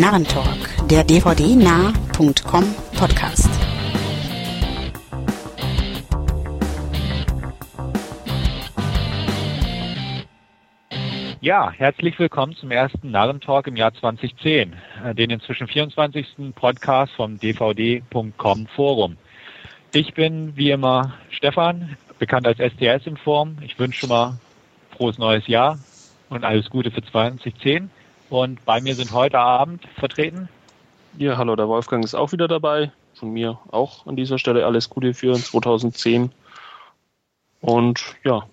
Narrentalk, der dvdnah.com Podcast. Ja, herzlich willkommen zum ersten Narrentalk im Jahr 2010, äh, den inzwischen 24. Podcast vom dvd.com Forum. Ich bin wie immer Stefan, bekannt als STS in Form. Ich wünsche mal frohes neues Jahr und alles Gute für 2010. Und bei mir sind heute Abend vertreten. Ja, hallo, der Wolfgang ist auch wieder dabei. Von mir auch an dieser Stelle alles Gute für 2010. Und ja.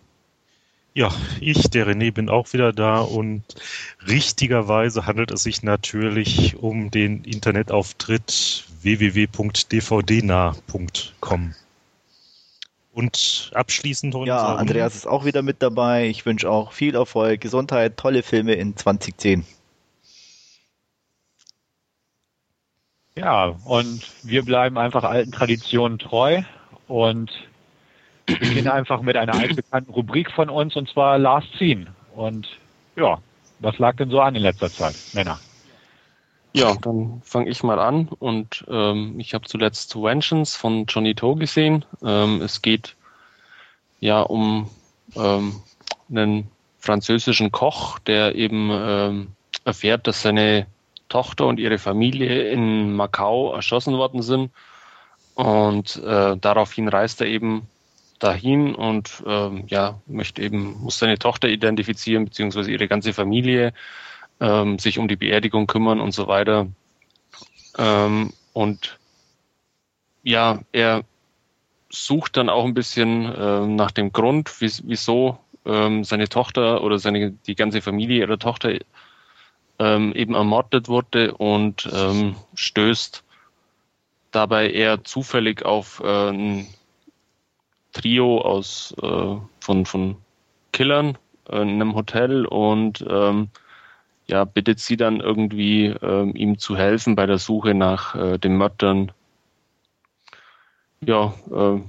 Ja, ich, der René, bin auch wieder da und richtigerweise handelt es sich natürlich um den Internetauftritt www.dvdnah.com. Und abschließend Ja, Andreas ist auch wieder mit dabei. Ich wünsche auch viel Erfolg, Gesundheit, tolle Filme in 2010. Ja, und wir bleiben einfach alten Traditionen treu und beginnen einfach mit einer altbekannten Rubrik von uns und zwar Last Scene. Und ja, was lag denn so an in letzter Zeit, Männer? Ja, dann fange ich mal an und ähm, ich habe zuletzt Vengeance von Johnny Toe gesehen. Ähm, es geht ja um ähm, einen französischen Koch, der eben ähm, erfährt, dass seine Tochter und ihre Familie in Macau erschossen worden sind. Und äh, daraufhin reist er eben dahin und ähm, ja, möchte eben, muss seine Tochter identifizieren, beziehungsweise ihre ganze Familie, ähm, sich um die Beerdigung kümmern und so weiter. Ähm, und ja, er sucht dann auch ein bisschen äh, nach dem Grund, wieso ähm, seine Tochter oder seine die ganze Familie ihrer Tochter ähm, eben ermordet wurde und ähm, stößt dabei eher zufällig auf äh, ein Trio aus äh, von, von Killern in einem Hotel und ähm, ja, bittet sie dann irgendwie ähm, ihm zu helfen bei der Suche nach äh, den Mördern. Ja, äh,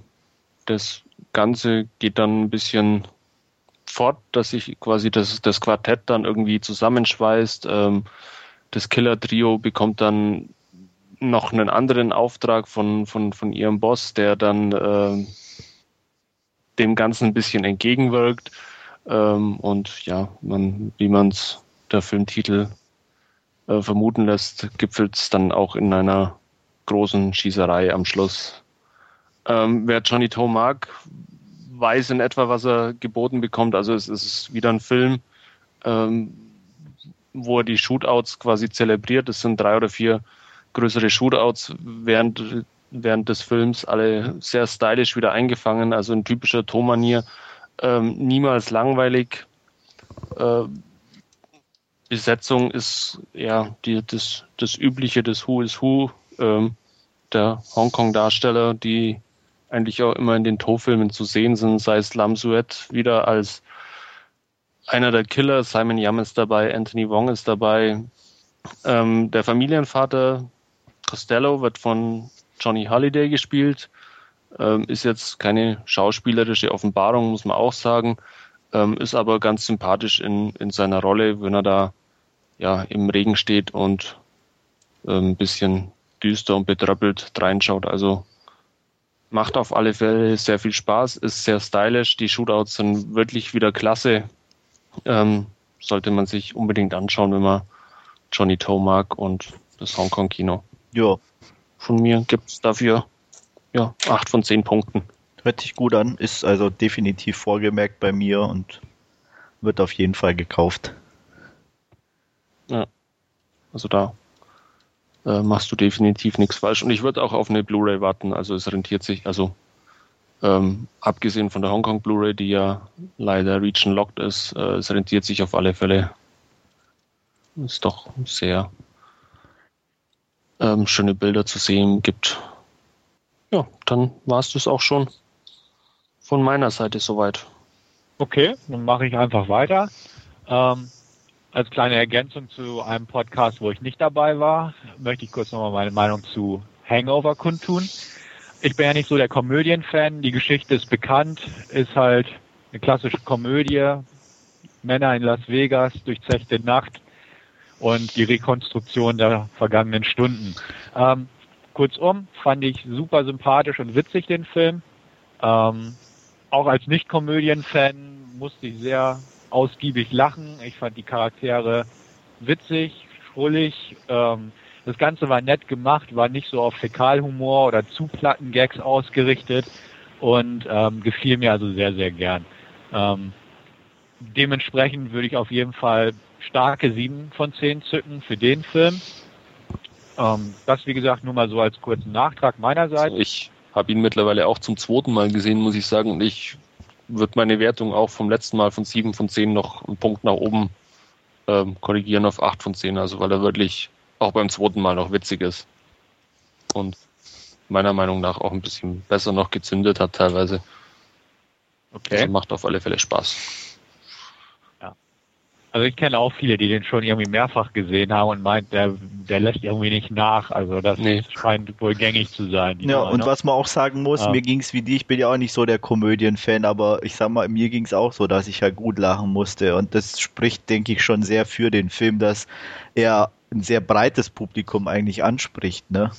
das Ganze geht dann ein bisschen fort, dass sich quasi das, das Quartett dann irgendwie zusammenschweißt. Ähm, das Killer-Trio bekommt dann noch einen anderen Auftrag von, von, von ihrem Boss, der dann äh, dem Ganzen ein bisschen entgegenwirkt. Ähm, und ja, man, wie man es der Filmtitel äh, vermuten lässt, gipfelt es dann auch in einer großen Schießerei am Schluss. Ähm, wer Johnny Toe mag, weiß in etwa, was er geboten bekommt. Also es ist wieder ein Film, ähm, wo er die Shootouts quasi zelebriert. Es sind drei oder vier größere Shootouts während, während des Films, alle sehr stylisch wieder eingefangen, also in typischer Tomanier. Ähm, niemals langweilig. Äh, Besetzung ist ja die, das, das übliche, das Who is Who ähm, der Hongkong-Darsteller, die eigentlich auch immer in den To-Filmen zu sehen sind, sei es Lam Suet wieder als einer der Killer, Simon Yam ist dabei, Anthony Wong ist dabei. Ähm, der Familienvater Costello wird von Johnny Halliday gespielt, ähm, ist jetzt keine schauspielerische Offenbarung, muss man auch sagen, ähm, ist aber ganz sympathisch in, in seiner Rolle, wenn er da ja im Regen steht und äh, ein bisschen düster und betröppelt reinschaut. Also Macht auf alle Fälle sehr viel Spaß, ist sehr stylisch. Die Shootouts sind wirklich wieder klasse. Ähm, sollte man sich unbedingt anschauen, wenn man Johnny Toe mag und das Hongkong-Kino. Ja. Von mir gibt es dafür ja, acht von zehn Punkten. Hört sich gut an, ist also definitiv vorgemerkt bei mir und wird auf jeden Fall gekauft. Ja. Also da äh, machst du definitiv nichts falsch. Und ich würde auch auf eine Blu-ray warten. Also es rentiert sich, also ähm, abgesehen von der Hongkong Blu-ray, die ja leider region locked ist, äh, es rentiert sich auf alle Fälle. Ist doch sehr ähm, schöne Bilder zu sehen gibt. Ja, dann war es das auch schon von meiner Seite soweit. Okay, dann mache ich einfach weiter. Ähm, als kleine Ergänzung zu einem Podcast, wo ich nicht dabei war, möchte ich kurz nochmal meine Meinung zu Hangover kundtun. Ich bin ja nicht so der Komödienfan. Die Geschichte ist bekannt, ist halt eine klassische Komödie. Männer in Las Vegas, durchzechte Nacht. und die Rekonstruktion der vergangenen Stunden. Ähm, kurzum, fand ich super sympathisch und witzig den Film. Ähm, auch als Nicht-Komödien-Fan musste ich sehr ausgiebig lachen. Ich fand die Charaktere witzig, schrullig. Ähm, das Ganze war nett gemacht, war nicht so auf Fäkalhumor oder zu platten Gags ausgerichtet und ähm, gefiel mir also sehr, sehr gern. Ähm, dementsprechend würde ich auf jeden Fall starke 7 von 10 zücken für den Film. Ähm, das, wie gesagt, nur mal so als kurzen Nachtrag meinerseits. Ich habe ihn mittlerweile auch zum zweiten Mal gesehen, muss ich sagen. Ich würde meine Wertung auch vom letzten Mal von 7 von 10 noch einen Punkt nach oben ähm, korrigieren auf 8 von 10. Also weil er wirklich auch beim zweiten Mal noch witzig ist. Und meiner Meinung nach auch ein bisschen besser noch gezündet hat teilweise. Okay. Also macht auf alle Fälle Spaß. Also ich kenne auch viele, die den schon irgendwie mehrfach gesehen haben und meint, der, der lässt irgendwie nicht nach. Also das nee. scheint wohl gängig zu sein. Ja, Nummer, und ne? was man auch sagen muss, ja. mir ging's wie dir, ich bin ja auch nicht so der Komödien-Fan, aber ich sag mal, mir ging's auch so, dass ich halt gut lachen musste. Und das spricht, denke ich, schon sehr für den Film, dass er ein sehr breites Publikum eigentlich anspricht, ne?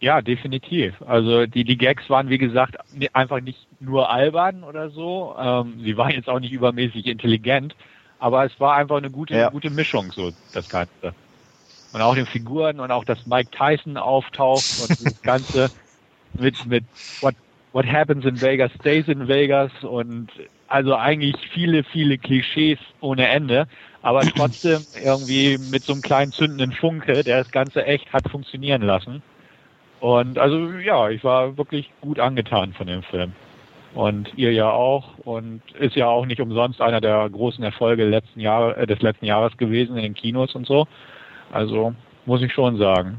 Ja, definitiv. Also die, die Gags waren, wie gesagt, einfach nicht nur albern oder so. Ähm, sie waren jetzt auch nicht übermäßig intelligent, aber es war einfach eine gute, ja. gute Mischung, so das Ganze. Und auch den Figuren und auch, dass Mike Tyson auftaucht und das Ganze mit, mit What, What happens in Vegas stays in Vegas und also eigentlich viele, viele Klischees ohne Ende, aber trotzdem irgendwie mit so einem kleinen zündenden Funke, der das Ganze echt hat funktionieren lassen. Und also ja, ich war wirklich gut angetan von dem Film. Und ihr ja auch. Und ist ja auch nicht umsonst einer der großen Erfolge letzten Jahre, äh, des letzten Jahres gewesen in den Kinos und so. Also muss ich schon sagen.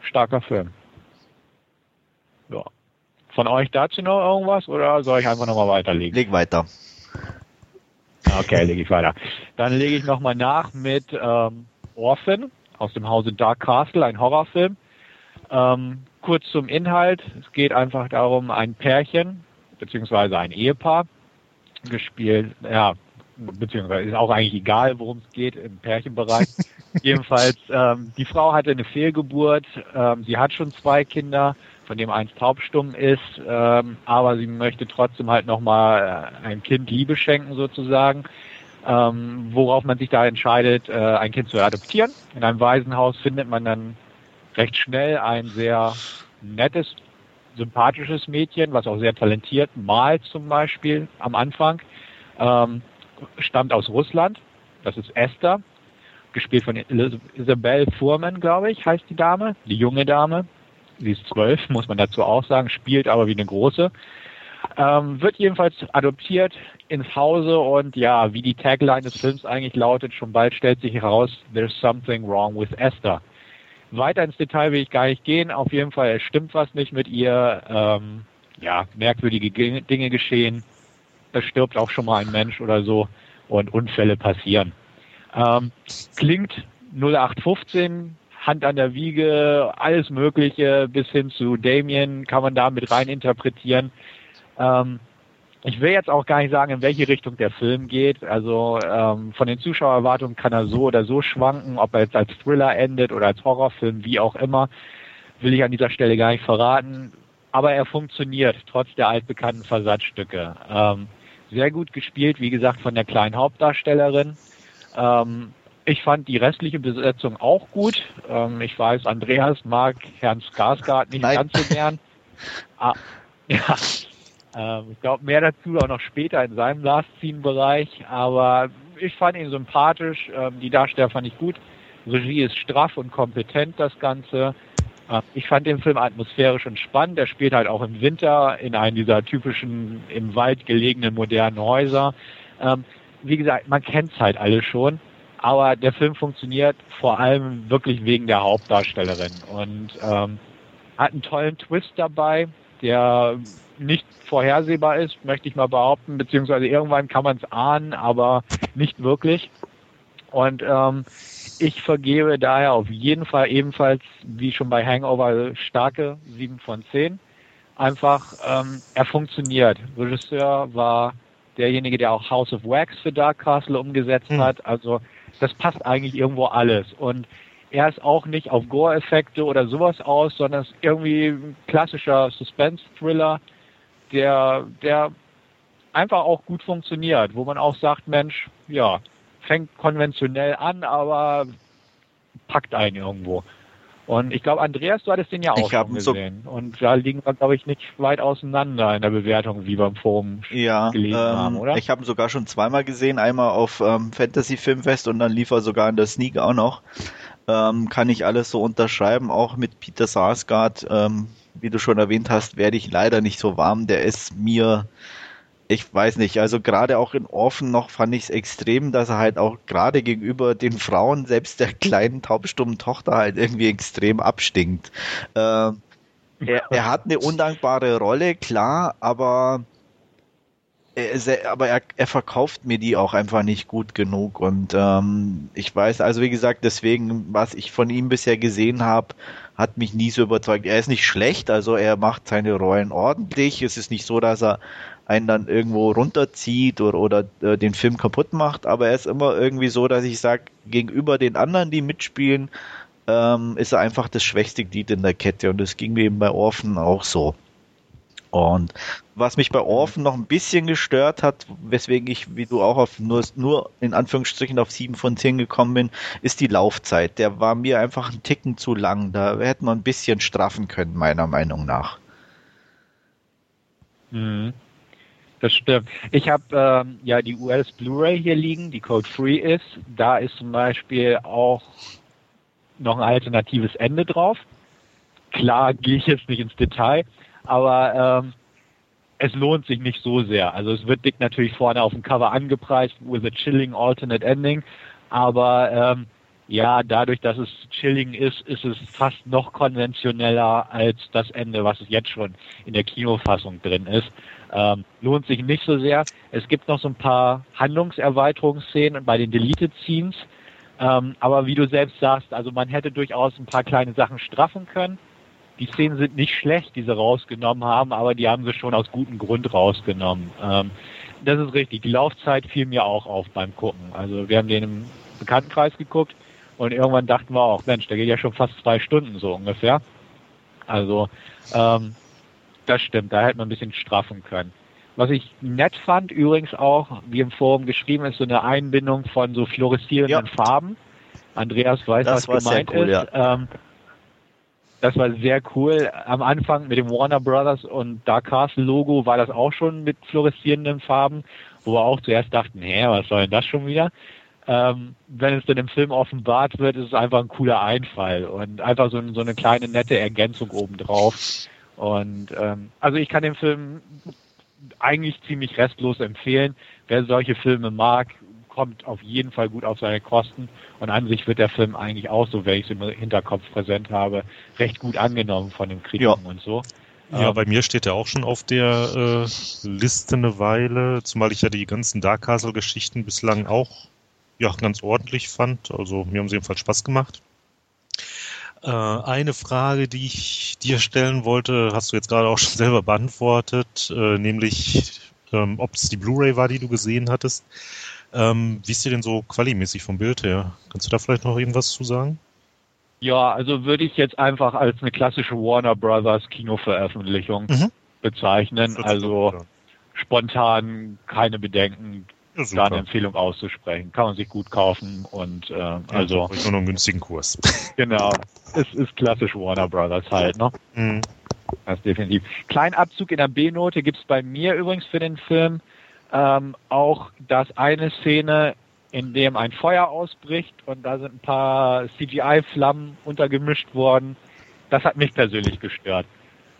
Starker Film. Ja. Von euch dazu noch irgendwas oder soll ich einfach nochmal weiterlegen? Leg weiter. Okay, lege ich weiter. Dann lege ich nochmal nach mit ähm, Orphan aus dem Hause Dark Castle, ein Horrorfilm. Ähm, kurz zum Inhalt. Es geht einfach darum, ein Pärchen beziehungsweise ein Ehepaar gespielt, ja, beziehungsweise ist auch eigentlich egal, worum es geht im Pärchenbereich. Jedenfalls, ähm, die Frau hatte eine Fehlgeburt, ähm, sie hat schon zwei Kinder, von dem eins taubstumm ist, ähm, aber sie möchte trotzdem halt nochmal äh, ein Kind Liebe schenken sozusagen, ähm, worauf man sich da entscheidet, äh, ein Kind zu adoptieren. In einem Waisenhaus findet man dann recht schnell ein sehr nettes, sympathisches Mädchen, was auch sehr talentiert malt zum Beispiel am Anfang, ähm, stammt aus Russland. Das ist Esther, gespielt von Isabel Fuhrmann, glaube ich, heißt die Dame, die junge Dame. Sie ist zwölf, muss man dazu auch sagen, spielt aber wie eine große. Ähm, wird jedenfalls adoptiert ins Hause und ja, wie die Tagline des Films eigentlich lautet, schon bald stellt sich heraus, there's something wrong with Esther. Weiter ins Detail will ich gar nicht gehen. Auf jeden Fall stimmt was nicht mit ihr. Ähm, ja, merkwürdige Dinge geschehen. Es stirbt auch schon mal ein Mensch oder so und Unfälle passieren. Ähm, klingt 0815, Hand an der Wiege, alles Mögliche bis hin zu Damien kann man da mit rein interpretieren. Ähm, ich will jetzt auch gar nicht sagen, in welche Richtung der Film geht. Also ähm, von den Zuschauererwartungen kann er so oder so schwanken, ob er jetzt als Thriller endet oder als Horrorfilm, wie auch immer, will ich an dieser Stelle gar nicht verraten. Aber er funktioniert, trotz der altbekannten Versatzstücke. Ähm, sehr gut gespielt, wie gesagt, von der kleinen Hauptdarstellerin. Ähm, ich fand die restliche Besetzung auch gut. Ähm, ich weiß, Andreas mag Herrn Skarsgård nicht Nein. ganz so gern. Ah, ja, ähm, ich glaube, mehr dazu auch noch später in seinem Last Scene-Bereich, aber ich fand ihn sympathisch, ähm, die Darsteller fand ich gut. Regie ist straff und kompetent, das Ganze. Ähm, ich fand den Film atmosphärisch und spannend. Er spielt halt auch im Winter in einem dieser typischen im Wald gelegenen modernen Häuser. Ähm, wie gesagt, man kennt es halt alle schon, aber der Film funktioniert vor allem wirklich wegen der Hauptdarstellerin und ähm, hat einen tollen Twist dabei, der nicht vorhersehbar ist, möchte ich mal behaupten, beziehungsweise irgendwann kann man es ahnen, aber nicht wirklich. Und ähm, ich vergebe daher auf jeden Fall ebenfalls, wie schon bei Hangover, starke 7 von 10. Einfach, ähm, er funktioniert. Regisseur war derjenige, der auch House of Wax für Dark Castle umgesetzt hm. hat. Also das passt eigentlich irgendwo alles. Und er ist auch nicht auf Gore-Effekte oder sowas aus, sondern ist irgendwie ein klassischer Suspense-Thriller, der, der einfach auch gut funktioniert, wo man auch sagt, Mensch, ja, fängt konventionell an, aber packt einen irgendwo. Und ich glaube, Andreas, du hattest den ja auch schon gesehen. So und da liegen wir, glaube ich, nicht weit auseinander in der Bewertung, wie beim Forum ja, gelesen ähm, haben, oder? Ich habe ihn sogar schon zweimal gesehen, einmal auf ähm, Fantasy Filmfest und dann lief er sogar in der Sneak auch noch. Ähm, kann ich alles so unterschreiben, auch mit Peter Sarsgaard, ähm, wie du schon erwähnt hast, werde ich leider nicht so warm. Der ist mir ich weiß nicht, also gerade auch in Orphan noch fand ich es extrem, dass er halt auch gerade gegenüber den Frauen, selbst der kleinen taubstummen Tochter halt irgendwie extrem abstinkt. Äh, er, er, hat eine undankbare Rolle, klar, aber er, aber er, er, verkauft mir die auch einfach nicht gut genug und ähm, ich weiß, also wie gesagt, deswegen, was ich von ihm bisher gesehen habe, hat mich nie so überzeugt. Er ist nicht schlecht, also er macht seine Rollen ordentlich. Es ist nicht so, dass er einen dann irgendwo runterzieht oder, oder äh, den Film kaputt macht, aber er ist immer irgendwie so, dass ich sage, gegenüber den anderen, die mitspielen, ähm, ist er einfach das schwächste Glied in der Kette und das ging mir eben bei Orphan auch so. Und was mich bei Orphan noch ein bisschen gestört hat, weswegen ich, wie du auch auf nur, nur in Anführungsstrichen auf sieben von zehn gekommen bin, ist die Laufzeit. Der war mir einfach ein Ticken zu lang. Da hätte man ein bisschen straffen können, meiner Meinung nach. Mhm. Das stimmt. Ich habe ähm, ja die US Blu-ray hier liegen, die Code Free ist. Da ist zum Beispiel auch noch ein alternatives Ende drauf. Klar gehe ich jetzt nicht ins Detail, aber ähm, es lohnt sich nicht so sehr. Also es wird dick natürlich vorne auf dem Cover angepreist with a chilling alternate ending, aber ähm, ja, dadurch, dass es chilling ist, ist es fast noch konventioneller als das Ende, was jetzt schon in der Kinofassung drin ist. Ähm, lohnt sich nicht so sehr. Es gibt noch so ein paar Handlungserweiterungsszenen bei den Deleted Scenes. Ähm, aber wie du selbst sagst, also man hätte durchaus ein paar kleine Sachen straffen können. Die Szenen sind nicht schlecht, die sie rausgenommen haben, aber die haben sie schon aus gutem Grund rausgenommen. Ähm, das ist richtig. Die Laufzeit fiel mir auch auf beim Gucken. Also wir haben den im Bekanntenkreis geguckt und irgendwann dachten wir auch, Mensch, der geht ja schon fast zwei Stunden so ungefähr. Also ähm, das stimmt, da hätte man ein bisschen straffen können. Was ich nett fand, übrigens auch, wie im Forum geschrieben ist, so eine Einbindung von so fluoreszierenden ja. Farben. Andreas weiß, das was gemeint cool, ist. Ja. Ähm, das war sehr cool. Am Anfang mit dem Warner Brothers und Dark Castle Logo war das auch schon mit fluoreszierenden Farben, wo wir auch zuerst dachten, hä, was soll denn das schon wieder? Ähm, wenn es dann im Film offenbart wird, ist es einfach ein cooler Einfall und einfach so, so eine kleine nette Ergänzung obendrauf. Und ähm, also ich kann den Film eigentlich ziemlich restlos empfehlen. Wer solche Filme mag, kommt auf jeden Fall gut auf seine Kosten. Und an sich wird der Film eigentlich auch, so wenn ich es im Hinterkopf präsent habe, recht gut angenommen von den Kritiken ja. und so. Ja, ähm, bei mir steht er auch schon auf der äh, Liste eine Weile, zumal ich ja die ganzen Dark Castle-Geschichten bislang auch ja, ganz ordentlich fand. Also mir haben sie jedenfalls Spaß gemacht. Äh, eine Frage, die ich dir stellen wollte, hast du jetzt gerade auch schon selber beantwortet, äh, nämlich ähm, ob es die Blu-ray war, die du gesehen hattest. Ähm, wie ist dir denn so qualimäßig vom Bild her? Kannst du da vielleicht noch irgendwas zu sagen? Ja, also würde ich jetzt einfach als eine klassische Warner Brothers Kinoveröffentlichung mhm. bezeichnen. Also spontan keine Bedenken, ja, da eine Empfehlung auszusprechen. Kann man sich gut kaufen und äh, ja, also nur noch einen günstigen Kurs. Genau, es ist klassisch Warner Brothers halt, ne? Mhm. Das definitiv. Kleinen Abzug in der B-Note gibt es bei mir übrigens für den Film ähm, auch das eine Szene, in dem ein Feuer ausbricht und da sind ein paar CGI-Flammen untergemischt worden. Das hat mich persönlich gestört.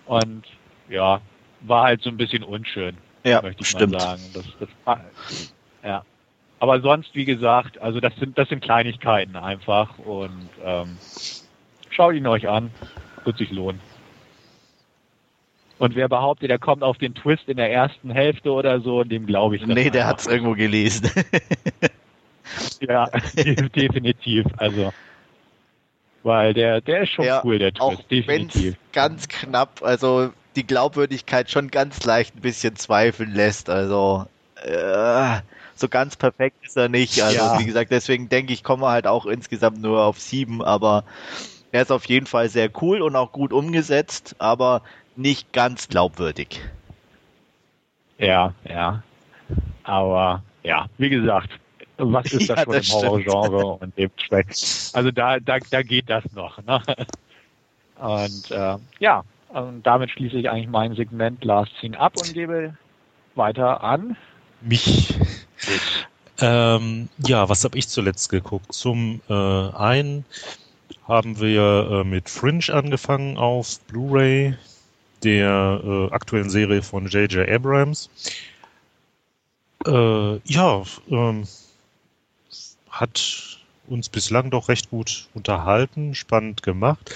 Und ja, war halt so ein bisschen unschön. Ja, möchte ich stimmt. mal sagen. Das, das, ja. Aber sonst, wie gesagt, also das sind, das sind Kleinigkeiten einfach und ähm, schaut ihn euch an, wird sich lohnen. Und wer behauptet, er kommt auf den Twist in der ersten Hälfte oder so, dem glaube ich nicht. Nee, der hat es irgendwo gelesen. ja, definitiv. Also, weil der, der ist schon ja, cool, der Twist, auch definitiv. Ganz knapp, also die Glaubwürdigkeit schon ganz leicht ein bisschen zweifeln lässt. Also äh, so ganz perfekt ist er nicht. Also ja. wie gesagt, deswegen denke ich, kommen wir halt auch insgesamt nur auf sieben, aber er ist auf jeden Fall sehr cool und auch gut umgesetzt, aber nicht ganz glaubwürdig. Ja, ja. Aber ja, wie gesagt, was ist das ja, schon das im Horrorgenre und dementsprechend. Also da, da, da geht das noch. Ne? Und äh, ja, und damit schließe ich eigentlich mein Segment Last Scene ab und gebe weiter an. Mich. Ähm, ja, was habe ich zuletzt geguckt? Zum äh, einen haben wir äh, mit Fringe angefangen auf Blu-ray, der äh, aktuellen Serie von J.J. Abrams. Äh, ja, ähm, hat uns bislang doch recht gut unterhalten, spannend gemacht.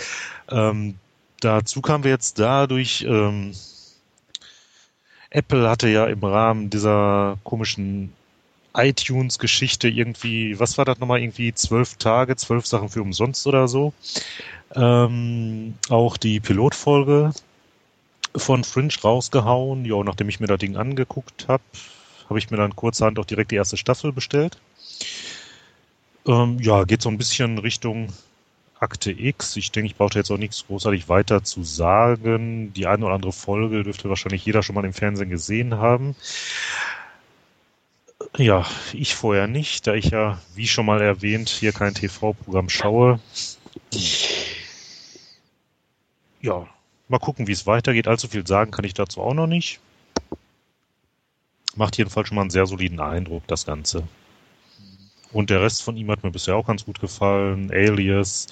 Ähm, dazu kamen wir jetzt dadurch, ähm, Apple hatte ja im Rahmen dieser komischen iTunes-Geschichte irgendwie, was war das nochmal, irgendwie zwölf Tage, zwölf Sachen für umsonst oder so. Ähm, auch die Pilotfolge von Fringe rausgehauen. Ja, nachdem ich mir das Ding angeguckt habe, habe ich mir dann kurzerhand auch direkt die erste Staffel bestellt. Ähm, ja, geht so ein bisschen Richtung Akte X. Ich denke, ich brauche jetzt auch nichts großartig weiter zu sagen. Die eine oder andere Folge dürfte wahrscheinlich jeder schon mal im Fernsehen gesehen haben. Ja, ich vorher nicht, da ich ja, wie schon mal erwähnt, hier kein TV-Programm schaue. Ja, mal gucken, wie es weitergeht. Allzu viel sagen kann ich dazu auch noch nicht. Macht jedenfalls schon mal einen sehr soliden Eindruck, das Ganze. Und der Rest von ihm hat mir bisher auch ganz gut gefallen. Alias,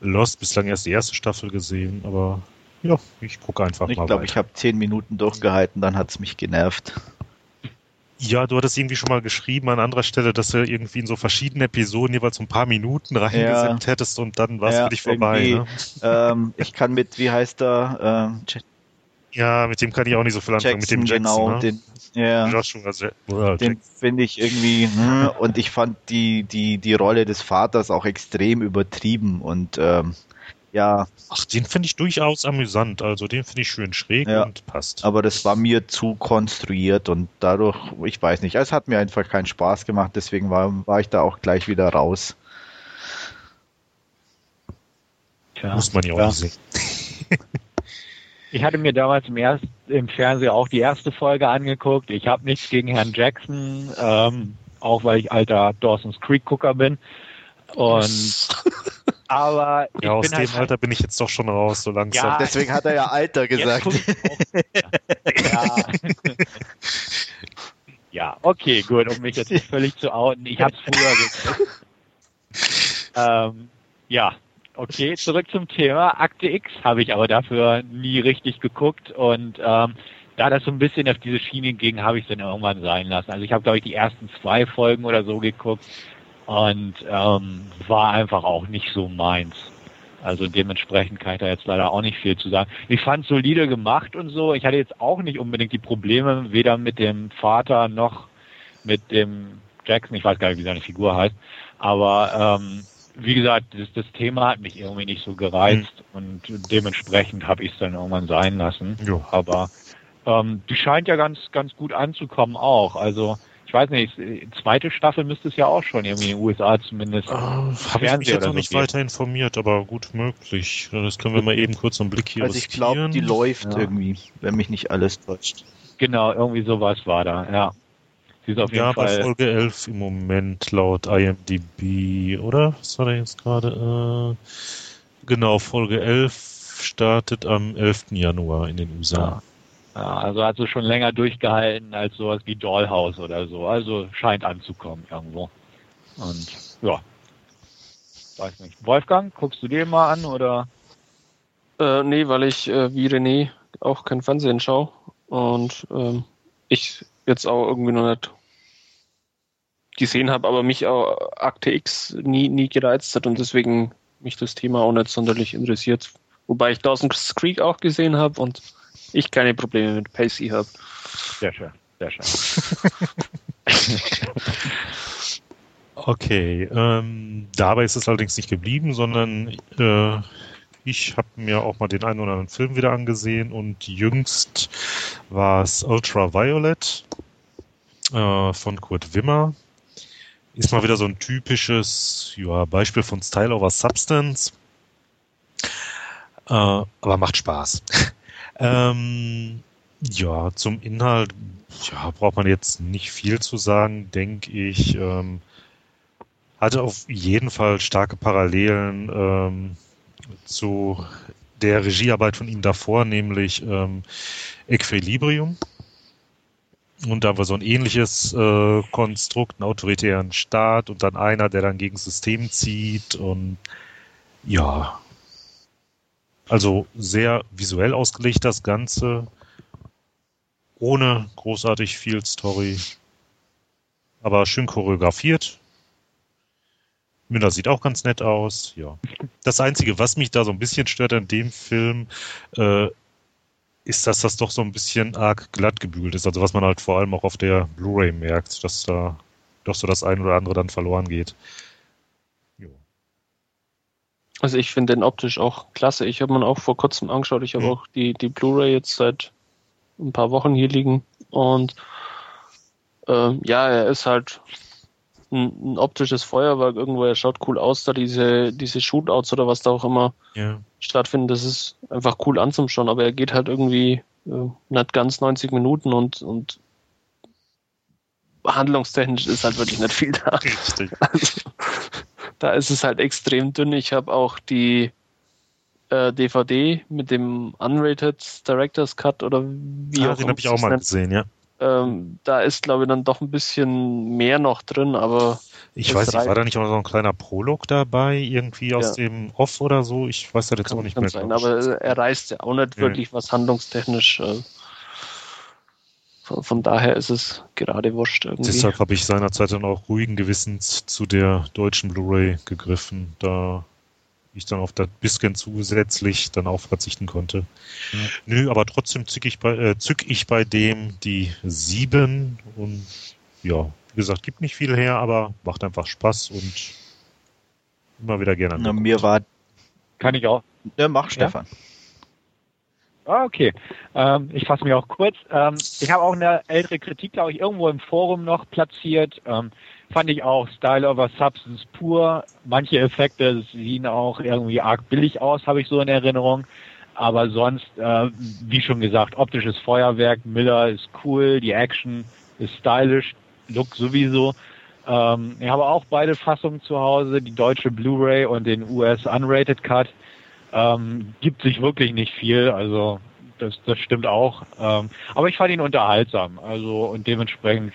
Lost, bislang erst die erste Staffel gesehen, aber ja, ich gucke einfach ich mal. Ich glaube, ich habe zehn Minuten durchgehalten, dann hat es mich genervt. Ja, du hattest irgendwie schon mal geschrieben an anderer Stelle, dass du irgendwie in so verschiedenen Episoden jeweils ein paar Minuten reingesetzt ja. hättest und dann war es ja, für dich vorbei. Ne? Ähm, ich kann mit, wie heißt der? Ähm, ja, mit dem kann ich auch nicht so viel anfangen. Jackson, mit dem Jackson, genau, ne? den, ja, Joshua, well, den finde ich irgendwie, hm, und ich fand die, die, die Rolle des Vaters auch extrem übertrieben und ähm, ja. Ach, den finde ich durchaus amüsant. Also den finde ich schön schräg ja, und passt. Aber das war mir zu konstruiert und dadurch, ich weiß nicht, es hat mir einfach keinen Spaß gemacht, deswegen war, war ich da auch gleich wieder raus. Tja, Muss man ja auch nicht sehen. Ich hatte mir damals im, erst, im Fernsehen auch die erste Folge angeguckt. Ich habe nichts gegen Herrn Jackson, ähm, auch weil ich alter Dawson's Creek Gucker bin. Und aber ja, aus dem halt, Alter bin ich jetzt doch schon raus, so langsam. Ja, Deswegen hat er ja Alter gesagt. ja. ja, okay, gut, um mich jetzt nicht völlig zu outen. Ich habe es früher geguckt. ähm, ja, Okay, zurück zum Thema. Akte X habe ich aber dafür nie richtig geguckt und ähm, da das so ein bisschen auf diese Schiene ging, habe ich es dann irgendwann sein lassen. Also ich habe, glaube ich, die ersten zwei Folgen oder so geguckt und ähm, war einfach auch nicht so meins. Also dementsprechend kann ich da jetzt leider auch nicht viel zu sagen. Ich fand solide gemacht und so. Ich hatte jetzt auch nicht unbedingt die Probleme, weder mit dem Vater noch mit dem Jackson. Ich weiß gar nicht, wie seine Figur heißt. Aber ähm, wie gesagt, das, das, Thema hat mich irgendwie nicht so gereizt mhm. und dementsprechend habe ich es dann irgendwann sein lassen. Jo. Aber ähm, die scheint ja ganz, ganz gut anzukommen auch. Also weiß nicht, zweite Staffel müsste es ja auch schon irgendwie in den USA zumindest. Äh, Habe ich mich jetzt noch nicht so weiter informiert, aber gut möglich. Das können wir mal eben kurz einen Blick hier Also ich glaube, die läuft ja. irgendwie, wenn mich nicht alles täuscht. Genau, irgendwie sowas war da, ja. Sie ist auf jeden ja, Fall. bei Folge 11 im Moment laut IMDb, oder? Was war da jetzt gerade? Äh, genau, Folge 11 startet am 11. Januar in den USA. Ja. Ja. also hat sie schon länger durchgehalten als sowas wie Dollhouse oder so. Also scheint anzukommen irgendwo. Und ja. Weiß nicht. Wolfgang, guckst du dir mal an oder? Äh, nee, weil ich äh, wie René auch kein Fernsehen schaue. Und ähm, ich jetzt auch irgendwie noch nicht gesehen habe, aber mich auch Akte X nie, nie gereizt hat und deswegen mich das Thema auch nicht sonderlich interessiert. Wobei ich Dawson's Creek auch gesehen habe und ich keine Probleme mit Pacey habe. Sehr schön, sehr schön. okay, ähm, dabei ist es allerdings nicht geblieben, sondern äh, ich habe mir auch mal den einen oder anderen Film wieder angesehen und jüngst war es Ultraviolet äh, von Kurt Wimmer. Ist mal wieder so ein typisches ja, Beispiel von Style over Substance. Äh, aber macht Spaß. Ähm, ja, zum Inhalt ja, braucht man jetzt nicht viel zu sagen, denke ich. Ähm, hatte auf jeden Fall starke Parallelen ähm, zu der Regiearbeit von ihm davor, nämlich ähm, Equilibrium. Und da wir so ein ähnliches äh, Konstrukt, einen autoritären Staat und dann einer, der dann gegen System zieht und ja, also sehr visuell ausgelegt das Ganze, ohne großartig viel Story, aber schön choreografiert. Müller sieht auch ganz nett aus, ja. Das Einzige, was mich da so ein bisschen stört an dem Film, äh, ist, dass das doch so ein bisschen arg glatt gebügelt ist. Also was man halt vor allem auch auf der Blu-ray merkt, dass da doch so das ein oder andere dann verloren geht. Also ich finde den optisch auch klasse. Ich habe mir auch vor kurzem angeschaut. Ich habe mhm. auch die, die Blu-ray jetzt seit ein paar Wochen hier liegen. Und ähm, ja, er ist halt ein, ein, optisches Feuerwerk irgendwo. Er schaut cool aus, da diese, diese Shootouts oder was da auch immer ja. stattfinden. Das ist einfach cool anzuschauen. Aber er geht halt irgendwie äh, nicht ganz 90 Minuten und, und handlungstechnisch ist halt wirklich nicht viel da. Richtig. Also, da ist es halt extrem dünn. Ich habe auch die äh, DVD mit dem Unrated Director's Cut oder wie ah, auch Den habe ich auch mal nennt. gesehen, ja. Ähm, da ist, glaube ich, dann doch ein bisschen mehr noch drin, aber. Ich weiß nicht, war da nicht auch so ein kleiner Prolog dabei, irgendwie aus ja. dem Off oder so? Ich weiß das jetzt kann, auch nicht mehr. Sein, aber er reißt ja auch nicht ja. wirklich was handlungstechnisch. Äh, von, von, daher ist es gerade wurscht irgendwie. Deshalb habe ich seinerzeit dann auch ruhigen Gewissens zu der deutschen Blu-ray gegriffen, da ich dann auf das bisschen zusätzlich dann auch verzichten konnte. Ja. Nö, aber trotzdem zück ich bei, äh, zück ich bei dem die sieben und ja, wie gesagt, gibt nicht viel her, aber macht einfach Spaß und immer wieder gerne. Na, mir war. Kann ich auch. Ja, mach, Stefan. Ja? Ah, okay. Ähm, ich fasse mich auch kurz. Ähm, ich habe auch eine ältere Kritik, glaube ich, irgendwo im Forum noch platziert. Ähm, fand ich auch Style over Substance pur. Manche Effekte sehen auch irgendwie arg billig aus, habe ich so in Erinnerung. Aber sonst, äh, wie schon gesagt, optisches Feuerwerk, Miller ist cool, die Action ist stylisch, Look sowieso. Ähm, ich habe auch beide Fassungen zu Hause, die deutsche Blu-ray und den US Unrated Cut. Ähm, gibt sich wirklich nicht viel, also das, das stimmt auch. Ähm, aber ich fand ihn unterhaltsam, also und dementsprechend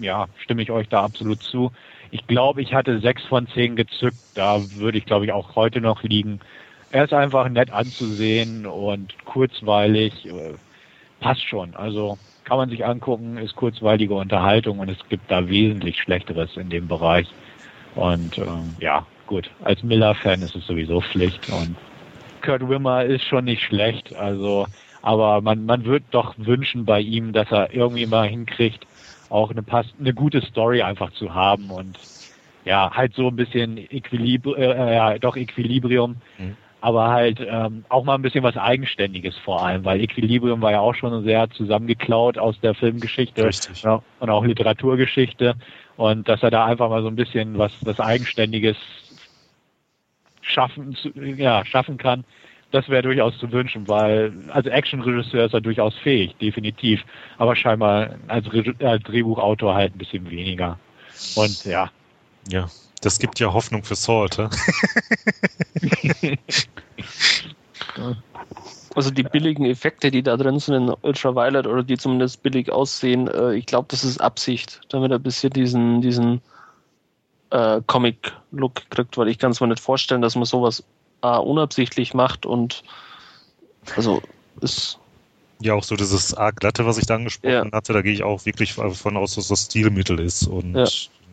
ja, stimme ich euch da absolut zu. Ich glaube, ich hatte sechs von zehn gezückt. Da würde ich, glaube ich, auch heute noch liegen. Er ist einfach nett anzusehen und kurzweilig. Äh, passt schon. Also kann man sich angucken, ist kurzweilige Unterhaltung und es gibt da wesentlich Schlechteres in dem Bereich. Und ähm, ja, gut, als Miller-Fan ist es sowieso Pflicht und Kurt Wimmer ist schon nicht schlecht, also aber man, man wird doch wünschen bei ihm, dass er irgendwie mal hinkriegt, auch eine, pass eine gute Story einfach zu haben und ja, halt so ein bisschen Equilibri äh, ja, doch Equilibrium, mhm. aber halt ähm, auch mal ein bisschen was Eigenständiges vor allem, weil Equilibrium war ja auch schon sehr zusammengeklaut aus der Filmgeschichte ja, und auch Literaturgeschichte und dass er da einfach mal so ein bisschen was, was Eigenständiges schaffen, ja, schaffen kann, das wäre durchaus zu wünschen, weil als Actionregisseur ist er durchaus fähig, definitiv. Aber scheinbar als, als Drehbuchautor halt ein bisschen weniger. Und ja. Ja, das gibt ja Hoffnung für Salt, Also die billigen Effekte, die da drin sind in Ultraviolet oder die zumindest billig aussehen, äh, ich glaube, das ist Absicht, damit er ein bisschen diesen, diesen äh, Comic-Look kriegt, weil ich kann es mir nicht vorstellen, dass man sowas äh, unabsichtlich macht und also ist ja, auch so dieses arg glatte, was ich da angesprochen ja. hatte, da gehe ich auch wirklich davon aus, dass das Stilmittel ist und ja.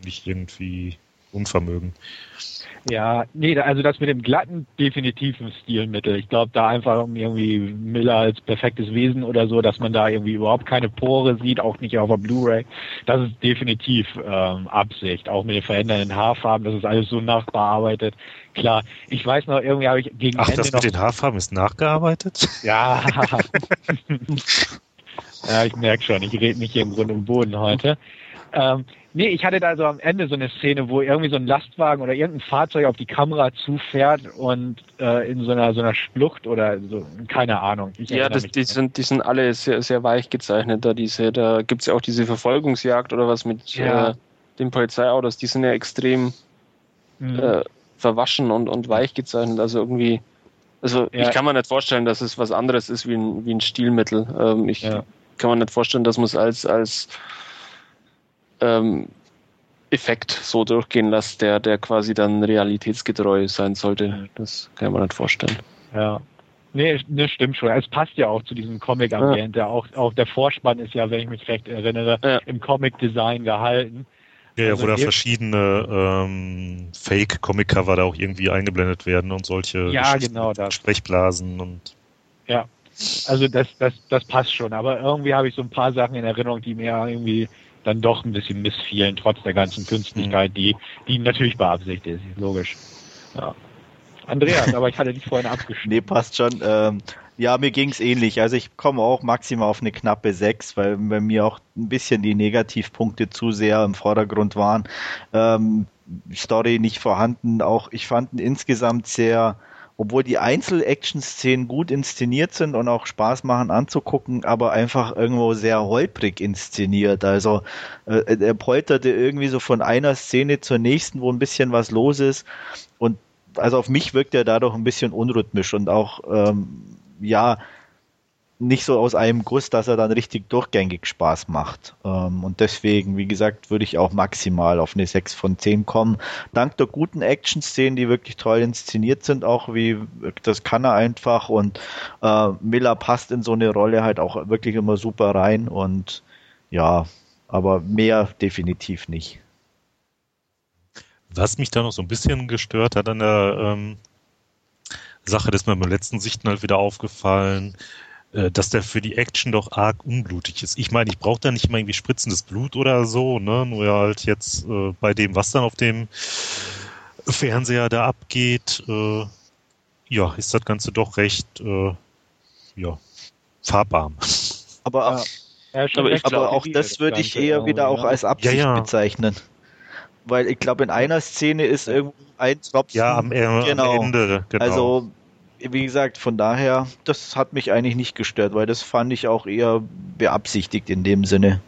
nicht irgendwie Unvermögen. Ja, nee, also das mit dem glatten definitiv ein Stilmittel. Ich glaube, da einfach irgendwie Miller als perfektes Wesen oder so, dass man da irgendwie überhaupt keine Pore sieht, auch nicht auf der Blu-ray. Das ist definitiv ähm, Absicht. Auch mit den verändernden Haarfarben, das ist alles so nachbearbeitet. Klar, ich weiß noch, irgendwie habe ich gegen Ach, Ende das mit den Haarfarben ist nachgearbeitet? Ja. Ja, ich merke schon, ich rede nicht hier im Grund und Boden heute. Ähm, nee, ich hatte da so am Ende so eine Szene, wo irgendwie so ein Lastwagen oder irgendein Fahrzeug auf die Kamera zufährt und äh, in so einer so einer Schlucht oder so, keine Ahnung. Ich ja, das, die, sind, die sind alle sehr, sehr weich gezeichnet. Da, diese, da gibt es ja auch diese Verfolgungsjagd oder was mit ja. äh, den Polizeiautos, die sind ja extrem mhm. äh, verwaschen und, und weich gezeichnet. Also irgendwie, also ja. ich kann mir nicht vorstellen, dass es was anderes ist wie ein, wie ein Stilmittel. Ähm, ich ja. kann mir nicht vorstellen, dass man es als, als ähm, Effekt so durchgehen lässt, der, der quasi dann realitätsgetreu sein sollte. Das kann man nicht vorstellen. Ja. Nee, das stimmt schon. Es passt ja auch zu diesem Comic-Ambiente. Ja. Auch, auch der Vorspann ist ja, wenn ich mich recht erinnere, ja. im Comic-Design gehalten. Ja, also wo da verschiedene ähm, Fake-Comic-Cover da auch irgendwie eingeblendet werden und solche ja, genau das. Sprechblasen und. Ja, also das, das, das passt schon. Aber irgendwie habe ich so ein paar Sachen in Erinnerung, die mir irgendwie dann doch ein bisschen missfielen, trotz der ganzen Künstlichkeit, mhm. die, die natürlich beabsichtigt ist, logisch. Ja. Andreas, aber ich hatte dich vorhin abgeschnitten. Nee, passt schon. Ähm, ja, mir ging's ähnlich. Also ich komme auch maximal auf eine knappe 6, weil bei mir auch ein bisschen die Negativpunkte zu sehr im Vordergrund waren. Ähm, Story nicht vorhanden. Auch ich fand ihn insgesamt sehr obwohl die Einzel-Action-Szenen gut inszeniert sind und auch Spaß machen anzugucken, aber einfach irgendwo sehr holprig inszeniert. Also äh, er polterte irgendwie so von einer Szene zur nächsten, wo ein bisschen was los ist. Und also auf mich wirkt er dadurch ein bisschen unrhythmisch und auch ähm, ja nicht so aus einem Guss, dass er dann richtig durchgängig Spaß macht. Ähm, und deswegen, wie gesagt, würde ich auch maximal auf eine 6 von 10 kommen. Dank der guten Action-Szenen, die wirklich toll inszeniert sind, auch wie das kann er einfach und äh, Miller passt in so eine Rolle halt auch wirklich immer super rein und ja, aber mehr definitiv nicht. Was mich da noch so ein bisschen gestört hat an der ähm, Sache, das ist mir beim letzten Sichten halt wieder aufgefallen, dass der für die Action doch arg unblutig ist. Ich meine, ich brauche da nicht immer irgendwie spritzendes Blut oder so, ne? Nur halt jetzt äh, bei dem, was dann auf dem Fernseher da abgeht, äh, ja, ist das Ganze doch recht, äh, ja, farbarm. Aber, ja, aber, ich, aber auch das würde ich eher wieder auch als Absicht ja, ja. bezeichnen. Weil ich glaube, in einer Szene ist irgendwo ein Tropfen. Ja, am, genau. am Ende. Genau. Also wie gesagt, von daher, das hat mich eigentlich nicht gestört, weil das fand ich auch eher beabsichtigt in dem Sinne.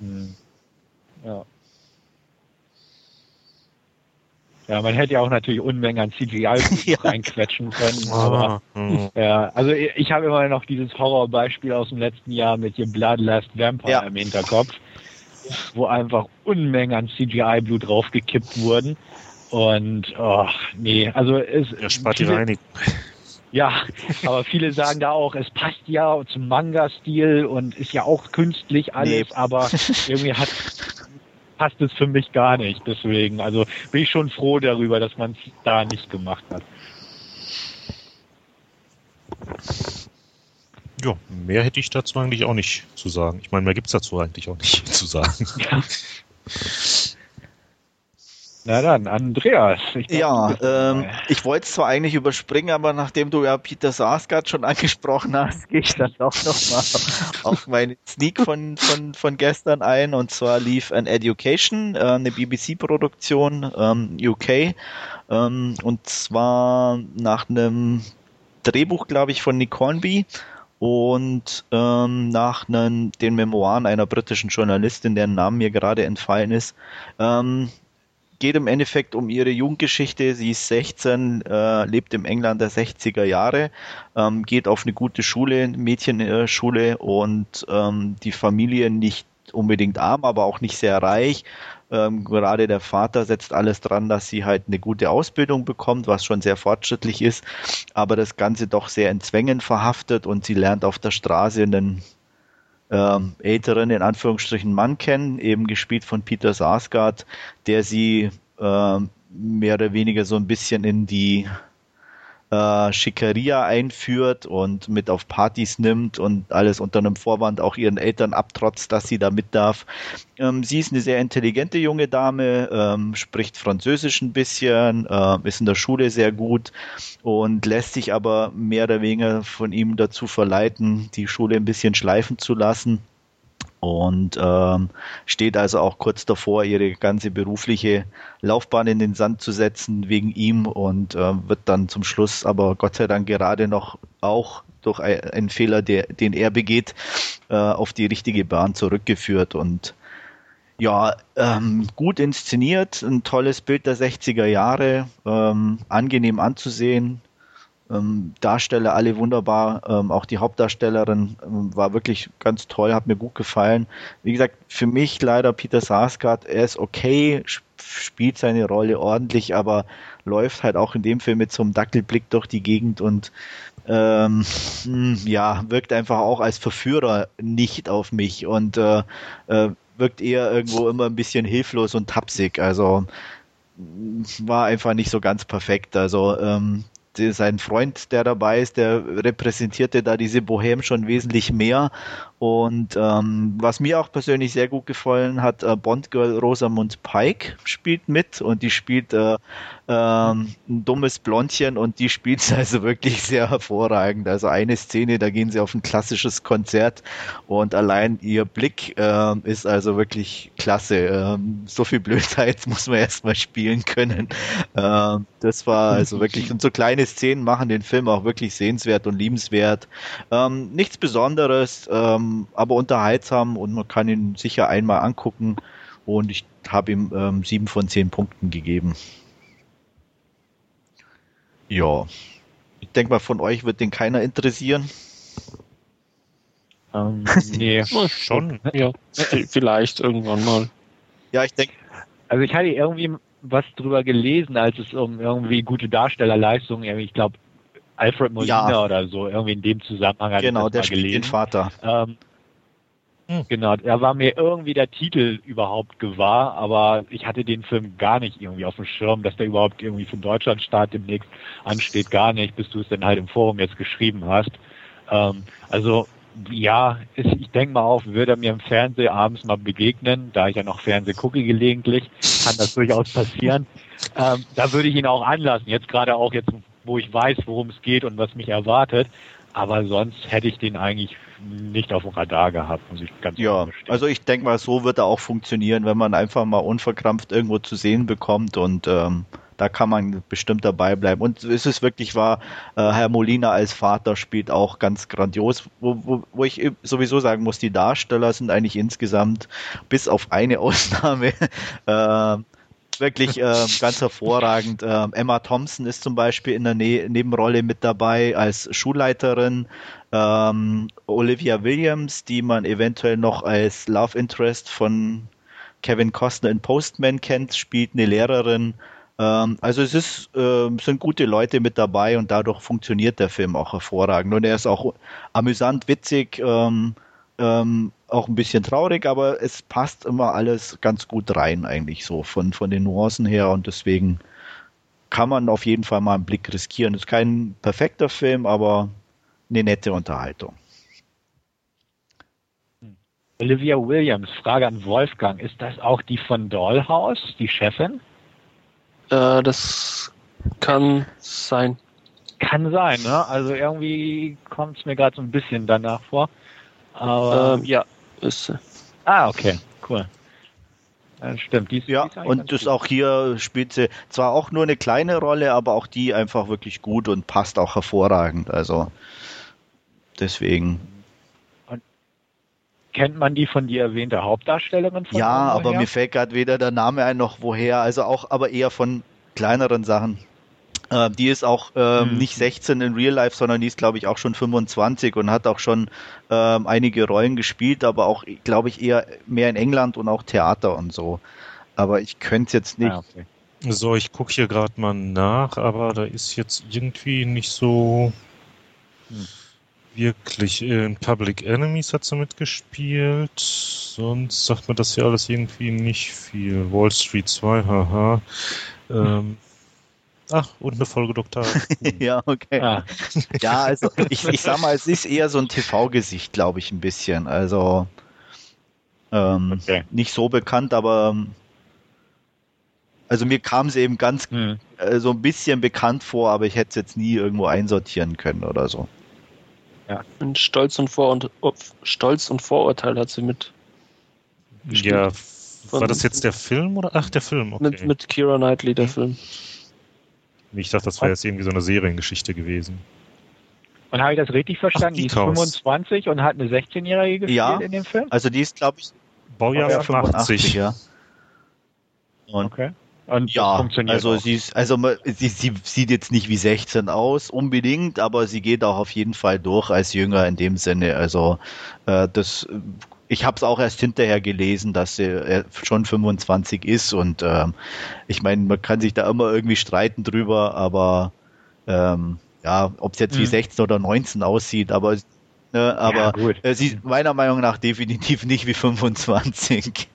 Hm. Ja. Ja, man hätte ja auch natürlich Unmengen an CGI ja. reinquetschen können. Aber, mhm. ja, also ich habe immer noch dieses Horrorbeispiel aus dem letzten Jahr mit hier Bloodlust Vampire ja. im Hinterkopf, wo einfach Unmengen an CGI-Blut draufgekippt wurden. Und oh, nee, also es ja, spart die Reinigung. Ja, aber viele sagen da auch, es passt ja zum Manga-Stil und ist ja auch künstlich alles, nee. aber irgendwie hat passt es für mich gar nicht. Deswegen, also bin ich schon froh darüber, dass man es da nicht gemacht hat. Ja, mehr hätte ich dazu eigentlich auch nicht zu sagen. Ich meine, mehr gibt es dazu eigentlich auch nicht zu sagen. Ja. Na dann, Andreas. Ich ja, ähm, ich wollte es zwar eigentlich überspringen, aber nachdem du ja Peter Sarsgaard schon angesprochen hast, gehe ich dann doch nochmal auf meinen Sneak von, von, von gestern ein. Und zwar lief an Education, äh, eine BBC-Produktion, ähm, UK. Ähm, und zwar nach einem Drehbuch, glaube ich, von Nick Hornby und ähm, nach einen, den Memoiren einer britischen Journalistin, deren Name mir gerade entfallen ist. Ähm, geht im Endeffekt um ihre Jugendgeschichte. Sie ist 16, äh, lebt im England der 60er Jahre, ähm, geht auf eine gute Schule, Mädchenschule und ähm, die Familie nicht unbedingt arm, aber auch nicht sehr reich. Ähm, gerade der Vater setzt alles dran, dass sie halt eine gute Ausbildung bekommt, was schon sehr fortschrittlich ist, aber das Ganze doch sehr in Zwängen verhaftet und sie lernt auf der Straße einen ähm, älteren, in Anführungsstrichen, Mann kennen, eben gespielt von Peter Sarsgaard, der sie äh, mehr oder weniger so ein bisschen in die äh, Schickeria einführt und mit auf Partys nimmt und alles unter einem Vorwand auch ihren Eltern abtrotzt, dass sie da mit darf. Ähm, sie ist eine sehr intelligente junge Dame, ähm, spricht Französisch ein bisschen, äh, ist in der Schule sehr gut und lässt sich aber mehr oder weniger von ihm dazu verleiten, die Schule ein bisschen schleifen zu lassen und ähm, steht also auch kurz davor, ihre ganze berufliche Laufbahn in den Sand zu setzen wegen ihm und äh, wird dann zum Schluss aber Gott sei Dank gerade noch auch durch einen Fehler, der, den er begeht, äh, auf die richtige Bahn zurückgeführt und ja, ähm, gut inszeniert, ein tolles Bild der 60er Jahre, ähm, angenehm anzusehen, ähm, Darsteller alle wunderbar, ähm, auch die Hauptdarstellerin ähm, war wirklich ganz toll, hat mir gut gefallen. Wie gesagt, für mich leider Peter Sarsgaard, er ist okay, spielt seine Rolle ordentlich, aber läuft halt auch in dem Film mit so einem Dackelblick durch die Gegend und ähm, hm, ja, wirkt einfach auch als Verführer nicht auf mich und äh, äh, wirkt eher irgendwo immer ein bisschen hilflos und tapsig. Also war einfach nicht so ganz perfekt. Also ähm, sein Freund, der dabei ist, der repräsentierte da diese Bohem schon wesentlich mehr. Und ähm, was mir auch persönlich sehr gut gefallen hat, äh, Bond-Girl Rosamund Pike spielt mit und die spielt äh, ähm, ein dummes Blondchen und die spielt es also wirklich sehr hervorragend. Also eine Szene, da gehen sie auf ein klassisches Konzert und allein ihr Blick äh, ist also wirklich klasse. Ähm, so viel Blödheit muss man erstmal spielen können. Ähm, das war also wirklich, und so kleine Szenen machen den Film auch wirklich sehenswert und liebenswert. Ähm, nichts Besonderes, ähm, aber unterhaltsam und man kann ihn sicher einmal angucken und ich habe ihm ähm, sieben von zehn Punkten gegeben. Ja. Ich denke mal, von euch wird den keiner interessieren. Ähm, nee, schon. Ja, vielleicht irgendwann mal. Ja, ich denke. Also ich hatte irgendwie was drüber gelesen, als es um irgendwie gute Darstellerleistungen, ich glaube Alfred Molina ja. oder so, irgendwie in dem Zusammenhang hat genau, der spielt gelesen. den Vater. Ähm, hm. Genau, da war mir irgendwie der Titel überhaupt gewahr, aber ich hatte den Film gar nicht irgendwie auf dem Schirm, dass der überhaupt irgendwie für Deutschlandstart demnächst ansteht, gar nicht, bis du es dann halt im Forum jetzt geschrieben hast. Ähm, also ja, ist, ich denke mal auch, würde er mir im Fernsehen abends mal begegnen, da ich ja noch Fernseh gucke gelegentlich, kann das durchaus passieren. Ähm, da würde ich ihn auch anlassen, jetzt gerade auch jetzt, wo ich weiß, worum es geht und was mich erwartet. Aber sonst hätte ich den eigentlich nicht auf dem Radar gehabt, muss ich ganz Ja, also ich denke mal, so wird er auch funktionieren, wenn man einfach mal unverkrampft irgendwo zu sehen bekommt und ähm, da kann man bestimmt dabei bleiben. Und es ist wirklich wahr, äh, Herr Molina als Vater spielt auch ganz grandios, wo, wo, wo ich sowieso sagen muss, die Darsteller sind eigentlich insgesamt, bis auf eine Ausnahme, äh, wirklich äh, ganz hervorragend. Äh, Emma Thompson ist zum Beispiel in der ne Nebenrolle mit dabei als Schulleiterin. Ähm, Olivia Williams, die man eventuell noch als Love Interest von Kevin Costner in Postman kennt, spielt eine Lehrerin. Ähm, also es ist, äh, sind gute Leute mit dabei und dadurch funktioniert der Film auch hervorragend. Und er ist auch amüsant, witzig. Ähm, auch ein bisschen traurig, aber es passt immer alles ganz gut rein eigentlich so von, von den Nuancen her und deswegen kann man auf jeden Fall mal einen Blick riskieren. Es ist kein perfekter Film, aber eine nette Unterhaltung. Olivia Williams, Frage an Wolfgang. Ist das auch die von Dollhouse, die Chefin? Äh, das kann sein. Kann sein, ne? Also irgendwie kommt es mir gerade so ein bisschen danach vor. Aber ähm, ja, ist. Ah, okay, cool. Ja, stimmt. Die ist, ja, die ist und das auch hier spielt sie zwar auch nur eine kleine Rolle, aber auch die einfach wirklich gut und passt auch hervorragend. Also deswegen. Und kennt man die von dir erwähnte Hauptdarstellerin von Ja, aber mir fällt gerade weder der Name ein noch woher. Also auch, aber eher von kleineren Sachen. Äh, die ist auch äh, mhm. nicht 16 in Real Life, sondern die ist, glaube ich, auch schon 25 und hat auch schon äh, einige Rollen gespielt, aber auch, glaube ich, eher mehr in England und auch Theater und so. Aber ich könnte es jetzt nicht. Ah, okay. So, ich gucke hier gerade mal nach, aber da ist jetzt irgendwie nicht so hm. wirklich. In Public Enemies hat sie mitgespielt. Sonst sagt man das ja alles irgendwie nicht viel. Wall Street 2, haha. Ähm, Ach, und eine Folge Dr. ja, okay. Ah. Ja, also ich, ich sag mal, es ist eher so ein TV-Gesicht, glaube ich, ein bisschen. Also ähm, Okay. nicht so bekannt, aber also mir kam sie eben ganz Hm. äh, so ein bisschen bekannt vor, aber ich hätte es jetzt nie irgendwo einsortieren können oder so. In Stolz und, Vor und Stolz und Vorurteil hat sie mit, Ja, war Von- das jetzt der Film oder? Ach, der Film, okay. mit, mit Kira Knightley, der Film. Ich dachte, das wäre jetzt irgendwie so eine Seriengeschichte gewesen. Und habe ich das richtig verstanden? Ach, die ist Geekhaus. 25 und hat eine 16-Jährige gespielt Ja. in dem Film? Also die ist, glaube ich, Baujahr Baujahr 85. ja. Und Okay. Und das Ja, funktioniert also auch. sie ist, also sie, sie sieht jetzt nicht wie 16 aus, unbedingt, aber sie geht auch auf jeden Fall durch als Jünger in dem Sinne. Also äh, das, ich habe es auch erst hinterher gelesen, dass sie äh, schon 25 ist und ähm, ich meine, man kann sich da immer irgendwie streiten drüber, aber ähm, ja, ob es jetzt wie Mhm. 16 oder 19 aussieht, aber ne, aber gut. äh, sie ist meiner Meinung nach definitiv nicht wie 25.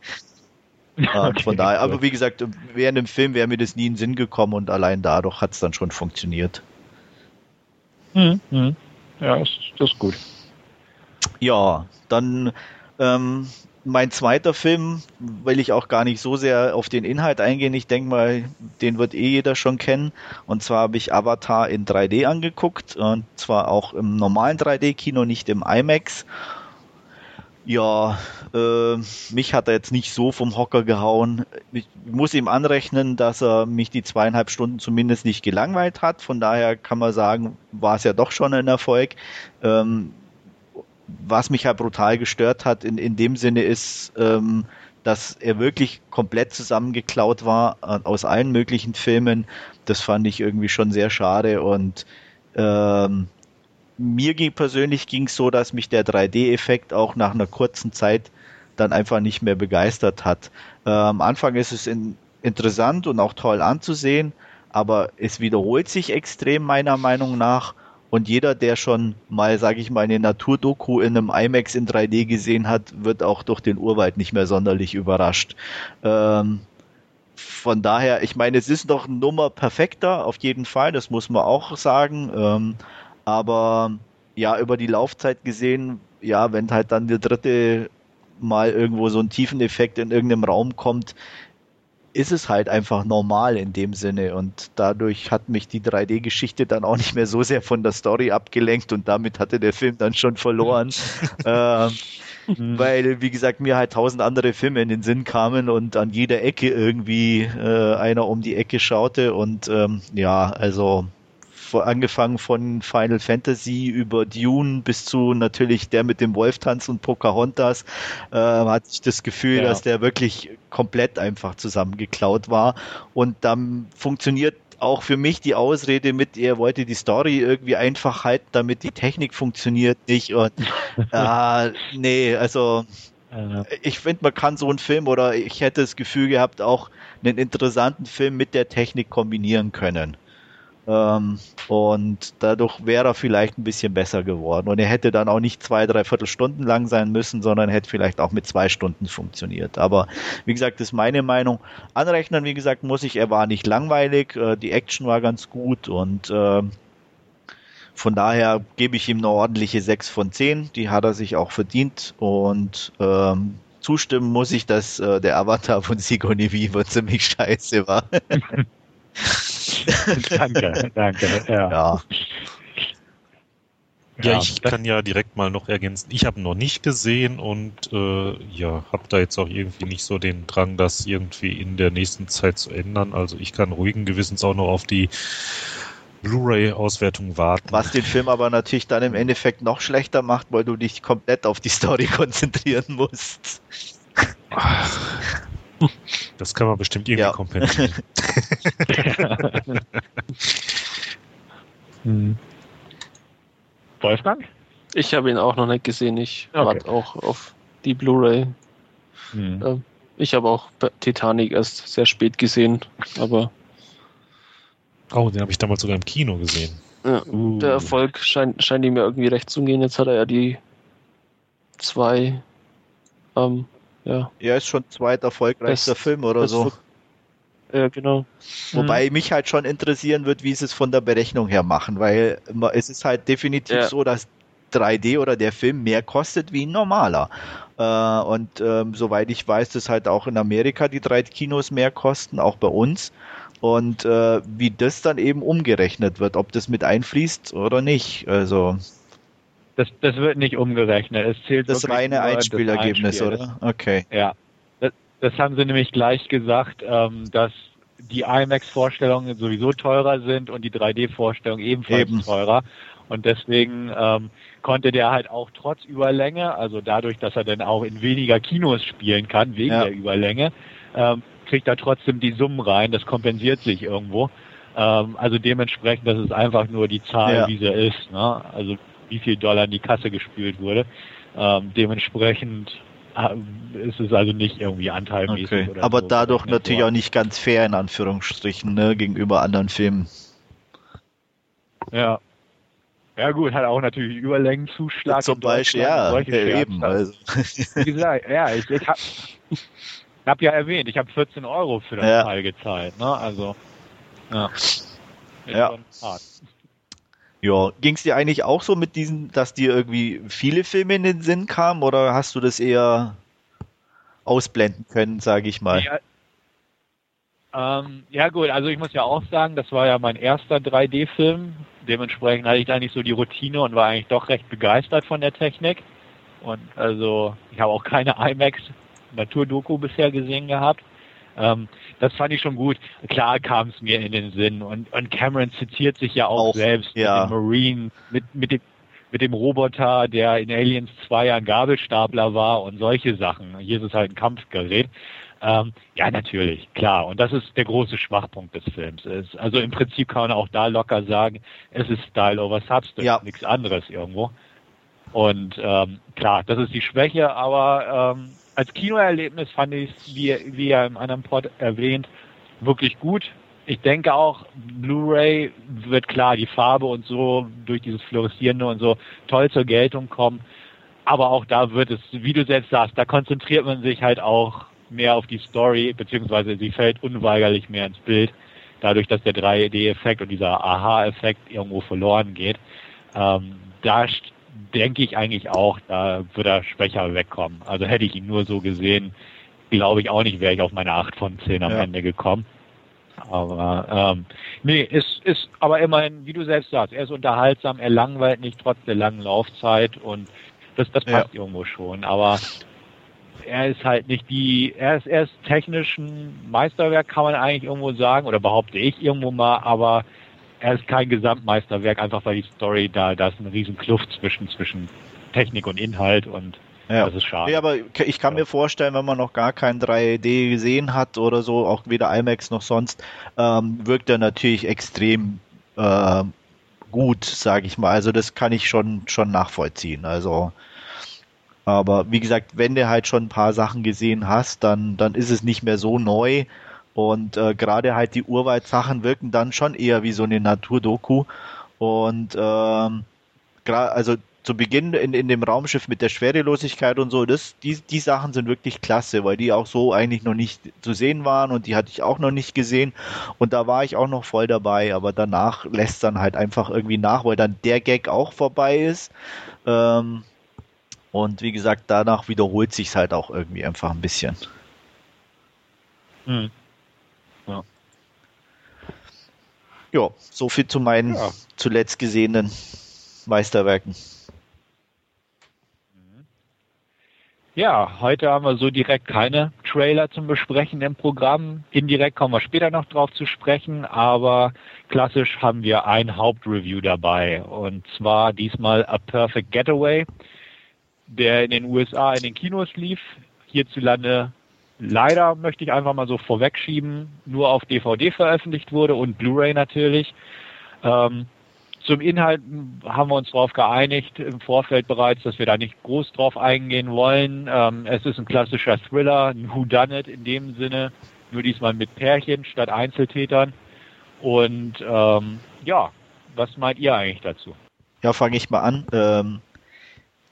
Ja, Okay, von daher, gut. aber wie gesagt, während dem Film wäre mir das nie in den Sinn gekommen und allein dadurch hat es dann schon funktioniert. Hm, hm. Ja, das ist gut. Ja, dann ähm, mein zweiter Film, will ich auch gar nicht so sehr auf den Inhalt eingehen. Ich denke mal, den wird eh jeder schon kennen. Und zwar habe ich Avatar in 3D angeguckt und zwar auch im normalen 3D-Kino, nicht im IMAX. Ja, äh, mich hat er jetzt nicht so vom Hocker gehauen. Ich muss ihm anrechnen, dass er mich die zweieinhalb Stunden zumindest nicht gelangweilt hat. Von daher kann man sagen, war es ja doch schon ein Erfolg. Ähm, was mich halt brutal gestört hat in, in dem Sinne ist, ähm, dass er wirklich komplett zusammengeklaut war äh, aus allen möglichen Filmen. Das fand ich irgendwie schon sehr schade und ähm, mir ging persönlich ging es so, dass mich der 3D-Effekt auch nach einer kurzen Zeit dann einfach nicht mehr begeistert hat. Äh, am Anfang ist es in, interessant und auch toll anzusehen, aber es wiederholt sich extrem meiner Meinung nach. Und jeder, der schon mal, sage ich mal, eine Naturdoku in einem IMAX in 3D gesehen hat, wird auch durch den Urwald nicht mehr sonderlich überrascht. Ähm, von daher, ich meine, es ist noch eine Nummer perfekter, auf jeden Fall, das muss man auch sagen. Ähm, aber ja, über die Laufzeit gesehen, ja, wenn halt dann der dritte Mal irgendwo so ein Tiefeneffekt in irgendeinem Raum kommt, ist es halt einfach normal in dem Sinne. Und dadurch hat mich die 3D-Geschichte dann auch nicht mehr so sehr von der Story abgelenkt. Und damit hatte der Film dann schon verloren. ähm, weil, wie gesagt, mir halt tausend andere Filme in den Sinn kamen und an jeder Ecke irgendwie äh, einer um die Ecke schaute. Und ähm, ja, also angefangen von Final Fantasy über Dune bis zu natürlich der mit dem Wolftanz und Pocahontas, äh, hatte ich das Gefühl, Ja. dass der wirklich komplett einfach zusammengeklaut war. Und dann funktioniert auch für mich die Ausrede mit, er wollte die Story irgendwie einfach halten, damit die Technik funktioniert nicht. Und äh, nee, also ich finde, man kann so einen Film oder ich hätte das Gefühl gehabt, auch einen interessanten Film mit der Technik kombinieren können. Ähm, und dadurch wäre er vielleicht ein bisschen besser geworden. Und er hätte dann auch nicht zwei, dreiviertel Stunden lang sein müssen, sondern hätte vielleicht auch mit zwei Stunden funktioniert. Aber wie gesagt, das ist meine Meinung. Anrechnen, wie gesagt, muss ich, er war nicht langweilig, äh, die Action war ganz gut und ähm, von daher gebe ich ihm eine ordentliche 6 von 10. Die hat er sich auch verdient. Und ähm, zustimmen muss ich, dass äh, der Avatar von Sigourney Weaver ziemlich scheiße war. danke, danke. Ja. ja. Ja, Ja, ich kann ja direkt mal noch ergänzen. Ich habe ihn noch nicht gesehen und äh, ja, habe da jetzt auch irgendwie nicht so den Drang, das irgendwie in der nächsten Zeit zu ändern. Also ich kann ruhigen Gewissens auch noch auf die Blu-ray-Auswertung warten. Was den Film aber natürlich dann im Endeffekt noch schlechter macht, weil du dich komplett auf die Story konzentrieren musst. Das kann man bestimmt irgendwie Ja. kompensieren. Hm. Wolfgang? Ich habe ihn auch noch nicht gesehen. Ich Okay. warte auch auf die Blu-ray. Hm. Ähm, Ich habe auch Titanic erst sehr spät gesehen, aber Oh, den habe ich damals sogar im Kino gesehen. ja, Uh. der Erfolg scheint, scheint ihm ja irgendwie recht zu gehen. Jetzt hat er ja die zwei, ähm, ja, Ja, ist schon zweit erfolgreichster Best- Film oder so. Ja, genau. Wobei mhm. mich halt schon interessieren wird, wie sie es von der Berechnung her machen, weil es ist halt definitiv ja. so, dass 3D oder der Film mehr kostet wie ein normaler. Äh, und ähm, soweit ich weiß, dass halt auch in Amerika die drei Kinos mehr kosten, auch bei uns. Und äh, wie das dann eben umgerechnet wird, ob das mit einfließt oder nicht. Also das, das wird nicht umgerechnet. Es zählt das reine Einspielergebnis, Einspiel. oder? Okay. Ja. Das, das, haben sie nämlich gleich gesagt, ähm, dass die IMAX-Vorstellungen sowieso teurer sind und die 3D-Vorstellungen ebenfalls Eben. teurer. Und deswegen ähm, konnte der halt auch trotz Überlänge, also dadurch, dass er dann auch in weniger Kinos spielen kann, wegen ja. der Überlänge, ähm, kriegt er trotzdem die Summen rein. Das kompensiert sich irgendwo. Ähm, also dementsprechend, das ist einfach nur die Zahl, ja. wie sie ist. Ne? Also wie viel Dollar in die Kasse gespült wurde. Ähm, dementsprechend ist es also nicht irgendwie anteilmäßig. Okay. Oder Aber so, dadurch natürlich auch nicht ganz fair in Anführungsstrichen ne, gegenüber anderen Filmen. Ja. Ja gut, hat auch natürlich Überlängenzuschlag. Zum Beispiel, ja, ja eben. Also. Wie gesagt, ja, ich, ich habe hab ja erwähnt, ich habe 14 Euro für das ja. Teil gezahlt. Ne? Also, ja. ja. Ja, ging es dir eigentlich auch so mit diesen, dass dir irgendwie viele Filme in den Sinn kamen oder hast du das eher ausblenden können, sage ich mal? Ja, ähm, ja gut, also ich muss ja auch sagen, das war ja mein erster 3D-Film. Dementsprechend hatte ich da nicht so die Routine und war eigentlich doch recht begeistert von der Technik. Und also ich habe auch keine IMAX Naturdoku bisher gesehen gehabt. Ähm, das fand ich schon gut. Klar kam es mir in den Sinn. Und, und Cameron zitiert sich ja auch, auch selbst ja. mit dem Marine, mit, mit, dem, mit dem Roboter, der in Aliens 2 ein Gabelstapler war und solche Sachen. Hier ist es halt ein Kampfgerät. Ähm, ja, natürlich, klar. Und das ist der große Schwachpunkt des Films. Es, also im Prinzip kann man auch da locker sagen, es ist Style over Substance, ja. nichts anderes irgendwo. Und ähm, klar, das ist die Schwäche, aber ähm, als Kinoerlebnis fand ich es, wie, wie ja im anderen Pod erwähnt, wirklich gut. Ich denke auch, Blu-ray wird klar, die Farbe und so durch dieses Fluoreszierende und so toll zur Geltung kommen. Aber auch da wird es, wie du selbst sagst, da konzentriert man sich halt auch mehr auf die Story, beziehungsweise sie fällt unweigerlich mehr ins Bild, dadurch, dass der 3D-Effekt und dieser Aha-Effekt irgendwo verloren geht. Ähm, da denke ich eigentlich auch, da wird er schwächer wegkommen. Also hätte ich ihn nur so gesehen, glaube ich auch nicht, wäre ich auf meine 8 von 10 am ja. Ende gekommen. Aber ähm, nee, ist, ist aber immerhin, wie du selbst sagst, er ist unterhaltsam, er langweilt nicht trotz der langen Laufzeit und das, das passt ja. irgendwo schon. Aber er ist halt nicht die, er ist, er ist technisch ein Meisterwerk, kann man eigentlich irgendwo sagen, oder behaupte ich irgendwo mal, aber er ist kein Gesamtmeisterwerk, einfach weil die Story da, da ist eine riesen Kluft zwischen, zwischen Technik und Inhalt und ja. das ist schade. Ja, aber ich kann ja. mir vorstellen, wenn man noch gar kein 3D gesehen hat oder so, auch weder IMAX noch sonst, ähm, wirkt er natürlich extrem äh, gut, sage ich mal. Also das kann ich schon, schon nachvollziehen. Also aber wie gesagt, wenn du halt schon ein paar Sachen gesehen hast, dann, dann ist es nicht mehr so neu und äh, gerade halt die Urwaldsachen wirken dann schon eher wie so eine Naturdoku. Und ähm, also zu Beginn in, in dem Raumschiff mit der Schwerelosigkeit und so, das, die, die Sachen sind wirklich klasse, weil die auch so eigentlich noch nicht zu sehen waren und die hatte ich auch noch nicht gesehen. Und da war ich auch noch voll dabei, aber danach lässt dann halt einfach irgendwie nach, weil dann der Gag auch vorbei ist. Ähm, und wie gesagt, danach wiederholt sich's halt auch irgendwie einfach ein bisschen. Hm. Ja. Ja, so viel zu meinen ja. zuletzt gesehenen Meisterwerken. Ja, heute haben wir so direkt keine Trailer zum Besprechen im Programm. Indirekt kommen wir später noch drauf zu sprechen, aber klassisch haben wir ein Hauptreview dabei und zwar diesmal A Perfect Getaway, der in den USA in den Kinos lief, hierzulande leider, möchte ich einfach mal so vorwegschieben, nur auf DVD veröffentlicht wurde und Blu-ray natürlich. Ähm, zum Inhalt haben wir uns darauf geeinigt im Vorfeld bereits, dass wir da nicht groß drauf eingehen wollen. Ähm, es ist ein klassischer Thriller, ein Whodunit in dem Sinne, nur diesmal mit Pärchen statt Einzeltätern. Und ähm, ja, was meint ihr eigentlich dazu? Ja, fange ich mal an. Ähm,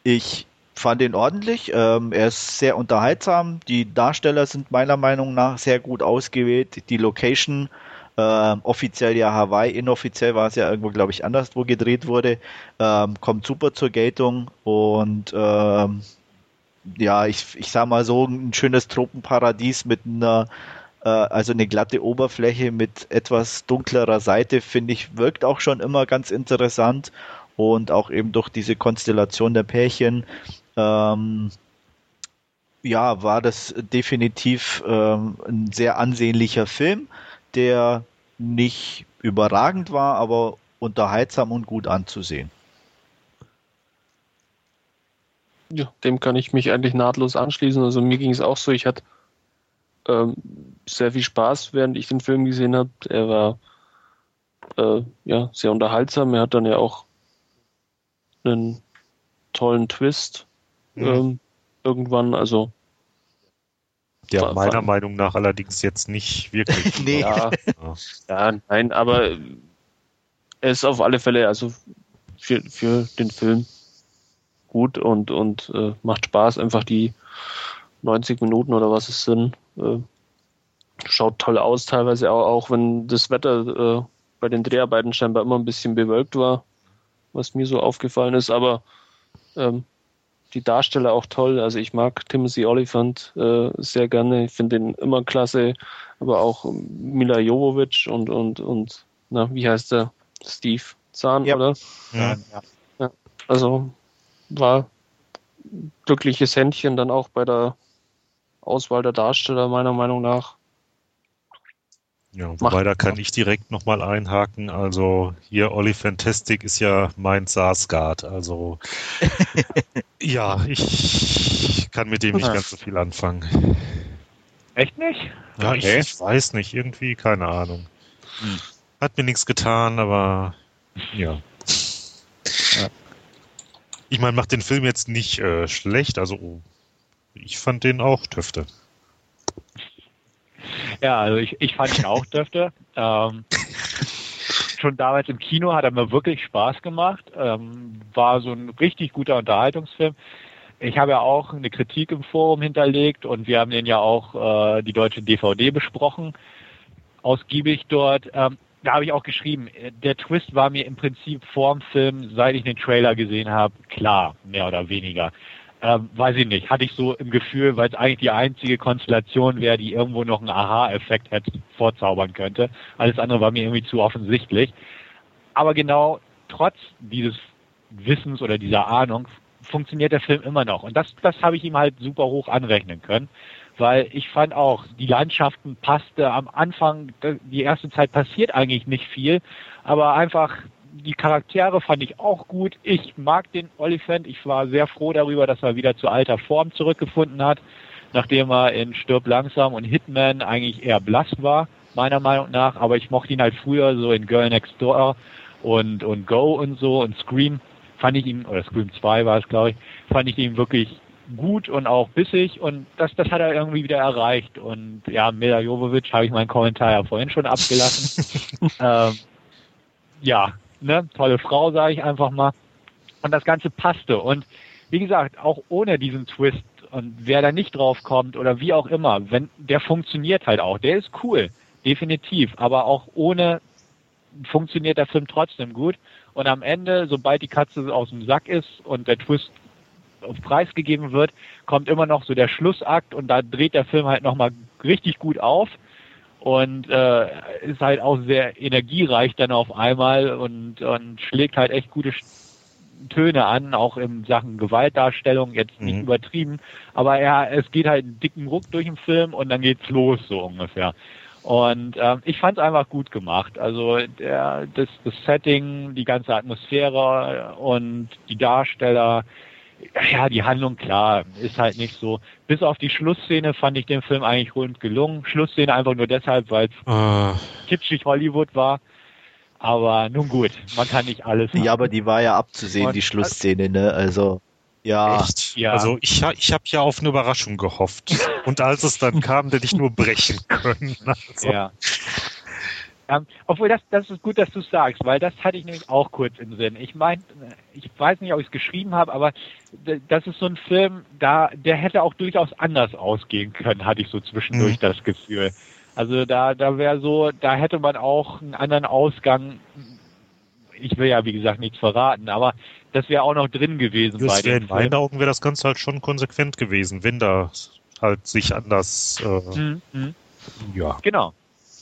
ich fand ihn ordentlich. Ähm, er ist sehr unterhaltsam. Die Darsteller sind meiner Meinung nach sehr gut ausgewählt. Die Location, äh, offiziell ja Hawaii, inoffiziell war es ja irgendwo, glaube ich, anderswo gedreht wurde, ähm, kommt super zur Geltung und ähm, ja, ich, ich sag mal so, ein schönes Tropenparadies mit einer äh, also eine glatte Oberfläche mit etwas dunklerer Seite, finde ich, wirkt auch schon immer ganz interessant und auch eben durch diese Konstellation der Pärchen ähm, ja, war das definitiv ähm, ein sehr ansehnlicher Film, der nicht überragend war, aber unterhaltsam und gut anzusehen. Ja, dem kann ich mich eigentlich nahtlos anschließen. Also mir ging es auch so, ich hatte ähm, sehr viel Spaß, während ich den Film gesehen habe. Er war äh, ja sehr unterhaltsam. Er hat dann ja auch einen tollen Twist mhm. ähm, irgendwann. Also der war, meiner war, Meinung nach allerdings jetzt nicht wirklich. nee. Ja, ja, nein, aber er ist auf alle Fälle also für, für den Film gut und, und äh, macht Spaß. Einfach die 90 Minuten oder was es sind. Äh, schaut toll aus, teilweise auch, auch wenn das Wetter äh, bei den Dreharbeiten scheinbar immer ein bisschen bewölkt war, was mir so aufgefallen ist. Aber ähm, die Darsteller auch toll. Also ich mag Timothy Oliphant äh, sehr gerne. Ich finde ihn immer klasse. Aber auch Mila Jovovich und, und, und, na, wie heißt der? Steve Zahn, ja. oder? Ja. ja. Also war glückliches Händchen dann auch bei der Auswahl der Darsteller, meiner Meinung nach. Ja, wobei Macht da kann ich direkt nochmal einhaken. Also hier Olli Fantastic ist ja mein Sarsgaard. Also ja, ich kann mit dem nicht ganz so viel anfangen. Echt nicht? Ja, okay. ich, ich, weiß nicht. Irgendwie, keine Ahnung. Hm. Hat mir nichts getan, aber ja. ja. Ich meine, macht den Film jetzt nicht äh, schlecht. Also ich fand den auch Töfte. Ja, also ich, ich fand ihn auch dürfte. Ähm, schon damals im Kino hat er mir wirklich Spaß gemacht. Ähm, war so ein richtig guter Unterhaltungsfilm. Ich habe ja auch eine Kritik im Forum hinterlegt und wir haben den ja auch äh, die deutsche DVD besprochen, ausgiebig dort. Ähm, da habe ich auch geschrieben, der Twist war mir im Prinzip vorm Film, seit ich den Trailer gesehen habe, klar, mehr oder weniger. Ähm, weiß ich nicht, hatte ich so im Gefühl, weil es eigentlich die einzige Konstellation wäre, die irgendwo noch einen Aha-Effekt hätte vorzaubern könnte. Alles andere war mir irgendwie zu offensichtlich. Aber genau trotz dieses Wissens oder dieser Ahnung funktioniert der Film immer noch. Und das, das habe ich ihm halt super hoch anrechnen können, weil ich fand auch, die Landschaften passte am Anfang, die erste Zeit passiert eigentlich nicht viel, aber einfach die Charaktere fand ich auch gut. Ich mag den Oliphant. Ich war sehr froh darüber, dass er wieder zu alter Form zurückgefunden hat, nachdem er in Stirb langsam und Hitman eigentlich eher blass war, meiner Meinung nach. Aber ich mochte ihn halt früher so in Girl Next Door und, und Go und so und Scream fand ich ihn, oder Scream 2 war es, glaube ich, fand ich ihn wirklich gut und auch bissig und das, das hat er irgendwie wieder erreicht. Und ja, Mila Jovovic habe ich meinen Kommentar ja vorhin schon abgelassen. ähm, ja, ne, tolle Frau, sage ich einfach mal. Und das Ganze passte. Und wie gesagt, auch ohne diesen Twist und wer da nicht drauf kommt oder wie auch immer, wenn der funktioniert halt auch. Der ist cool, definitiv. Aber auch ohne funktioniert der Film trotzdem gut. Und am Ende, sobald die Katze aus dem Sack ist und der Twist auf Preis gegeben wird, kommt immer noch so der Schlussakt und da dreht der Film halt nochmal richtig gut auf und äh, ist halt auch sehr energiereich dann auf einmal und, und schlägt halt echt gute Töne an, auch in Sachen Gewaltdarstellung, jetzt nicht mhm. übertrieben, aber ja, es geht halt einen dicken Ruck durch den Film und dann geht's los, so ungefähr. Und ähm, ich fand es einfach gut gemacht. Also der, das, das Setting, die ganze Atmosphäre und die Darsteller, ja, die Handlung, klar, ist halt nicht so. Bis auf die Schlussszene fand ich den Film eigentlich rund gelungen. Schlussszene einfach nur deshalb, weil es uh. kitschig Hollywood war. Aber nun gut, man kann nicht alles. Ja, aber die war ja abzusehen, Und, die Schlussszene, ne? Also. Ja. Echt? ja. Also ich, ich habe ja auf eine Überraschung gehofft. Und als es dann kam, hätte ich nur brechen können. Also. Ja. Ähm, obwohl das, das ist gut, dass du sagst, weil das hatte ich nämlich auch kurz im Sinn. Ich meine, ich weiß nicht, ob ich es geschrieben habe, aber das ist so ein Film, da der hätte auch durchaus anders ausgehen können, hatte ich so zwischendurch mhm. das Gefühl. Also da, da wäre so, da hätte man auch einen anderen Ausgang. Ich will ja, wie gesagt, nichts verraten, aber das wäre auch noch drin gewesen. Das bei in meinen Augen wäre das Ganze halt schon konsequent gewesen, wenn da halt sich anders. Äh, mhm. mhm. Ja. Genau.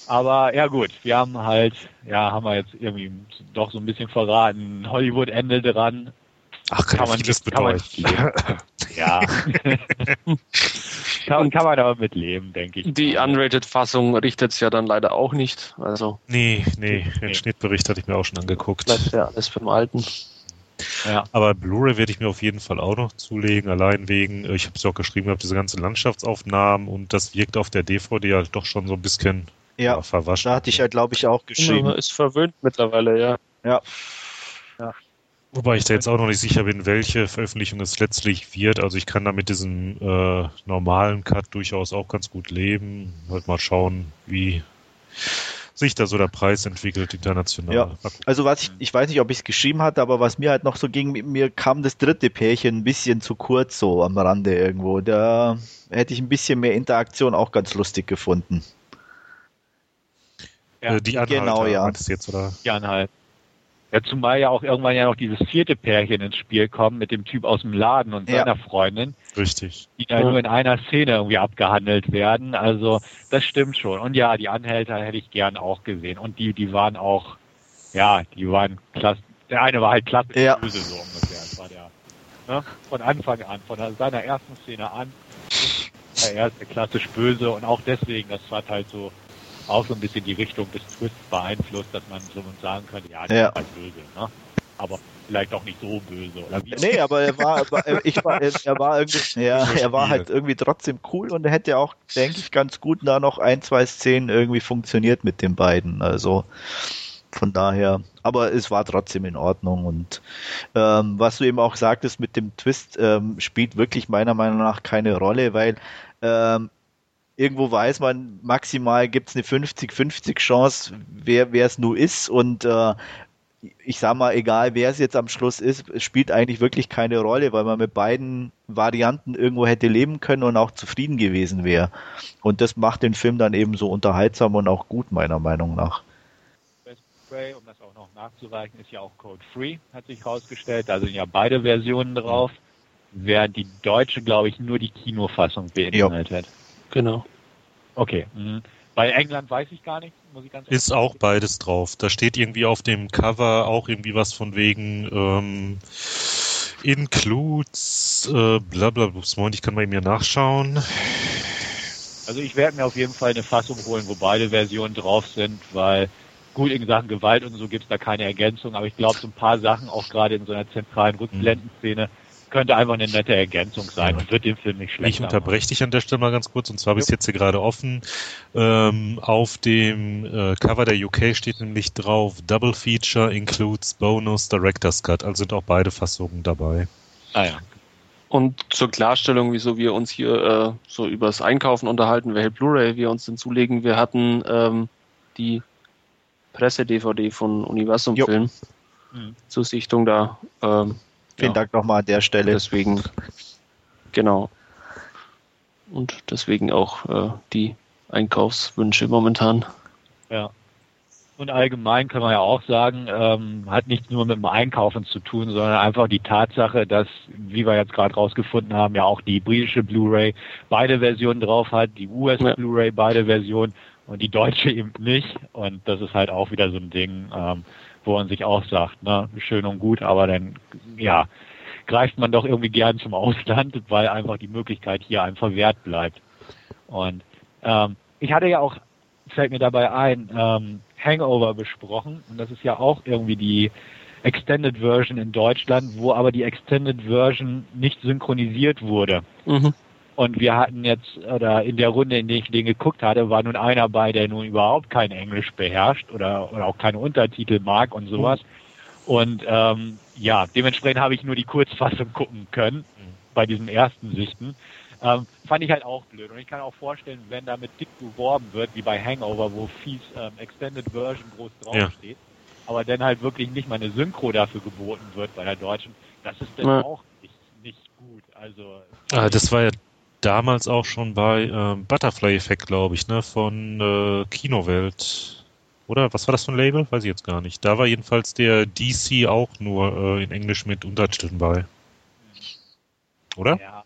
Aber ja gut, wir haben halt, ja, haben wir jetzt irgendwie doch so ein bisschen verraten. Hollywood-Ende dran. Ach, kann, kann man das bedeuten. ja. kann, kann man aber mit leben, denke ich. Die Unrated-Fassung richtet es ja dann leider auch nicht. Also. Nee, nee, den nee. Schnittbericht hatte ich mir auch schon angeguckt. Bleibt ja alles beim Alten. Ja. Aber Blu-ray werde ich mir auf jeden Fall auch noch zulegen, allein wegen, ich habe es ja auch geschrieben gehabt, diese ganzen Landschaftsaufnahmen und das wirkt auf der DVD halt doch schon so ein bisschen ja, verwaschen. Da hatte ich ja, glaube ich, auch geschrieben. Ja, ist verwöhnt mittlerweile, ja. Ja. ja. Wobei ich da jetzt auch noch nicht sicher bin, welche Veröffentlichung es letztlich wird. Also ich kann da mit diesem äh, normalen Cut durchaus auch ganz gut leben. Halt mal schauen, wie sich da so der Preis entwickelt international. Ja. Also was ich, ich weiß nicht, ob ich es geschrieben hatte, aber was mir halt noch so ging, mir kam das dritte Pärchen ein bisschen zu kurz so am Rande irgendwo. Da hätte ich ein bisschen mehr Interaktion auch ganz lustig gefunden. Ja, äh, die Anhalter, genau, ja. jetzt, oder? Die Anhalt. Ja, zumal ja auch irgendwann ja noch dieses vierte Pärchen ins Spiel kommt mit dem Typ aus dem Laden und seiner Freundin. Richtig. Die da ja. nur in einer Szene irgendwie abgehandelt werden. Also das stimmt schon. Und ja, die Anhälter hätte ich gern auch gesehen. Und die, die waren auch, ja, die waren klasse. Der eine war halt klassisch ja. böse so ungefähr. Das war der, ne? Von Anfang an, von seiner ersten Szene an, er ist klassisch böse und auch deswegen, das war halt so auch so ein bisschen die Richtung des Twists beeinflusst, dass man so sagen könnte, ja, der ja. ist halt böse, ne? Aber vielleicht auch nicht so böse, oder wie? Nee, aber er war, ich war, er war irgendwie, ja, er war halt irgendwie trotzdem cool und er hätte auch, denke ich, ganz gut da noch ein, zwei Szenen irgendwie funktioniert mit den beiden. Also, von daher, aber es war trotzdem in Ordnung und ähm, was du eben auch sagtest mit dem Twist ähm, spielt wirklich meiner Meinung nach keine Rolle, weil ähm, irgendwo weiß man, maximal gibt es eine 50-50 Chance, wer es nur ist und äh, ich sag mal, egal wer es jetzt am Schluss ist, es spielt eigentlich wirklich keine Rolle, weil man mit beiden Varianten irgendwo hätte leben können und auch zufrieden gewesen wäre. Und das macht den Film dann eben so unterhaltsam und auch gut, meiner Meinung nach. Best Spray, um das auch noch nachzureichen, ist ja auch Code-Free, hat sich herausgestellt. Da sind ja beide Versionen drauf, während die deutsche, glaube ich, nur die Kinofassung beinhaltet. Jo. Genau. Okay. Mhm. Bei England weiß ich gar nicht, muss ich ganz Ist auch beides drauf. Da steht irgendwie auf dem Cover auch irgendwie was von wegen ähm, includes äh, bla bla Moment, ich kann mal eben hier nachschauen. Also ich werde mir auf jeden Fall eine Fassung holen, wo beide Versionen drauf sind, weil gut in Sachen Gewalt und so gibt es da keine Ergänzung, aber ich glaube so ein paar Sachen, auch gerade in so einer zentralen Rückblendenszene, könnte einfach eine nette Ergänzung sein und wird den Film nicht schlecht. Ich unterbreche dich an der Stelle mal ganz kurz und zwar habe ich jetzt hier gerade offen. Ähm, auf dem äh, Cover der UK steht nämlich drauf Double Feature includes Bonus Director's Cut, also sind auch beide Fassungen dabei. Ah ja. Und zur Klarstellung, wieso wir uns hier äh, so übers Einkaufen unterhalten, welche Blu-ray wir uns denn zulegen, wir hatten ähm, die Presse-DVD von Universum. Film mhm. zur Sichtung da. Ähm, Vielen ja. Dank nochmal an der Stelle. Deswegen, genau. Und deswegen auch äh, die Einkaufswünsche momentan. Ja. Und allgemein kann man ja auch sagen, ähm, hat nichts nur mit dem Einkaufen zu tun, sondern einfach die Tatsache, dass, wie wir jetzt gerade rausgefunden haben, ja auch die britische Blu-ray beide Versionen drauf hat, die US ja. Blu-ray beide Versionen und die deutsche eben nicht. Und das ist halt auch wieder so ein Ding. Ähm, wo man sich auch sagt, ne, schön und gut, aber dann, ja, greift man doch irgendwie gern zum Ausland, weil einfach die Möglichkeit hier einfach wert bleibt. Und ähm, ich hatte ja auch, fällt mir dabei ein, ähm, Hangover besprochen und das ist ja auch irgendwie die Extended Version in Deutschland, wo aber die Extended Version nicht synchronisiert wurde. Mhm. Und wir hatten jetzt, oder in der Runde, in der ich den geguckt hatte, war nun einer bei, der nun überhaupt kein Englisch beherrscht oder, oder auch keine Untertitel mag und sowas. Und ähm, ja, dementsprechend habe ich nur die Kurzfassung gucken können bei diesen ersten Sichten. Ähm, fand ich halt auch blöd. Und ich kann auch vorstellen, wenn damit dick beworben wird, wie bei Hangover, wo fies ähm, Extended Version groß draufsteht, ja. aber dann halt wirklich nicht mal eine Synchro dafür geboten wird bei der deutschen, das ist dann ja. auch nicht, nicht gut. Also ah, das war ja damals auch schon bei ähm, Butterfly Effect, glaube ich, ne, von äh, Kinowelt. Oder was war das für ein Label? Weiß ich jetzt gar nicht. Da war jedenfalls der DC auch nur äh, in Englisch mit Untertiteln bei. Oder? Ja,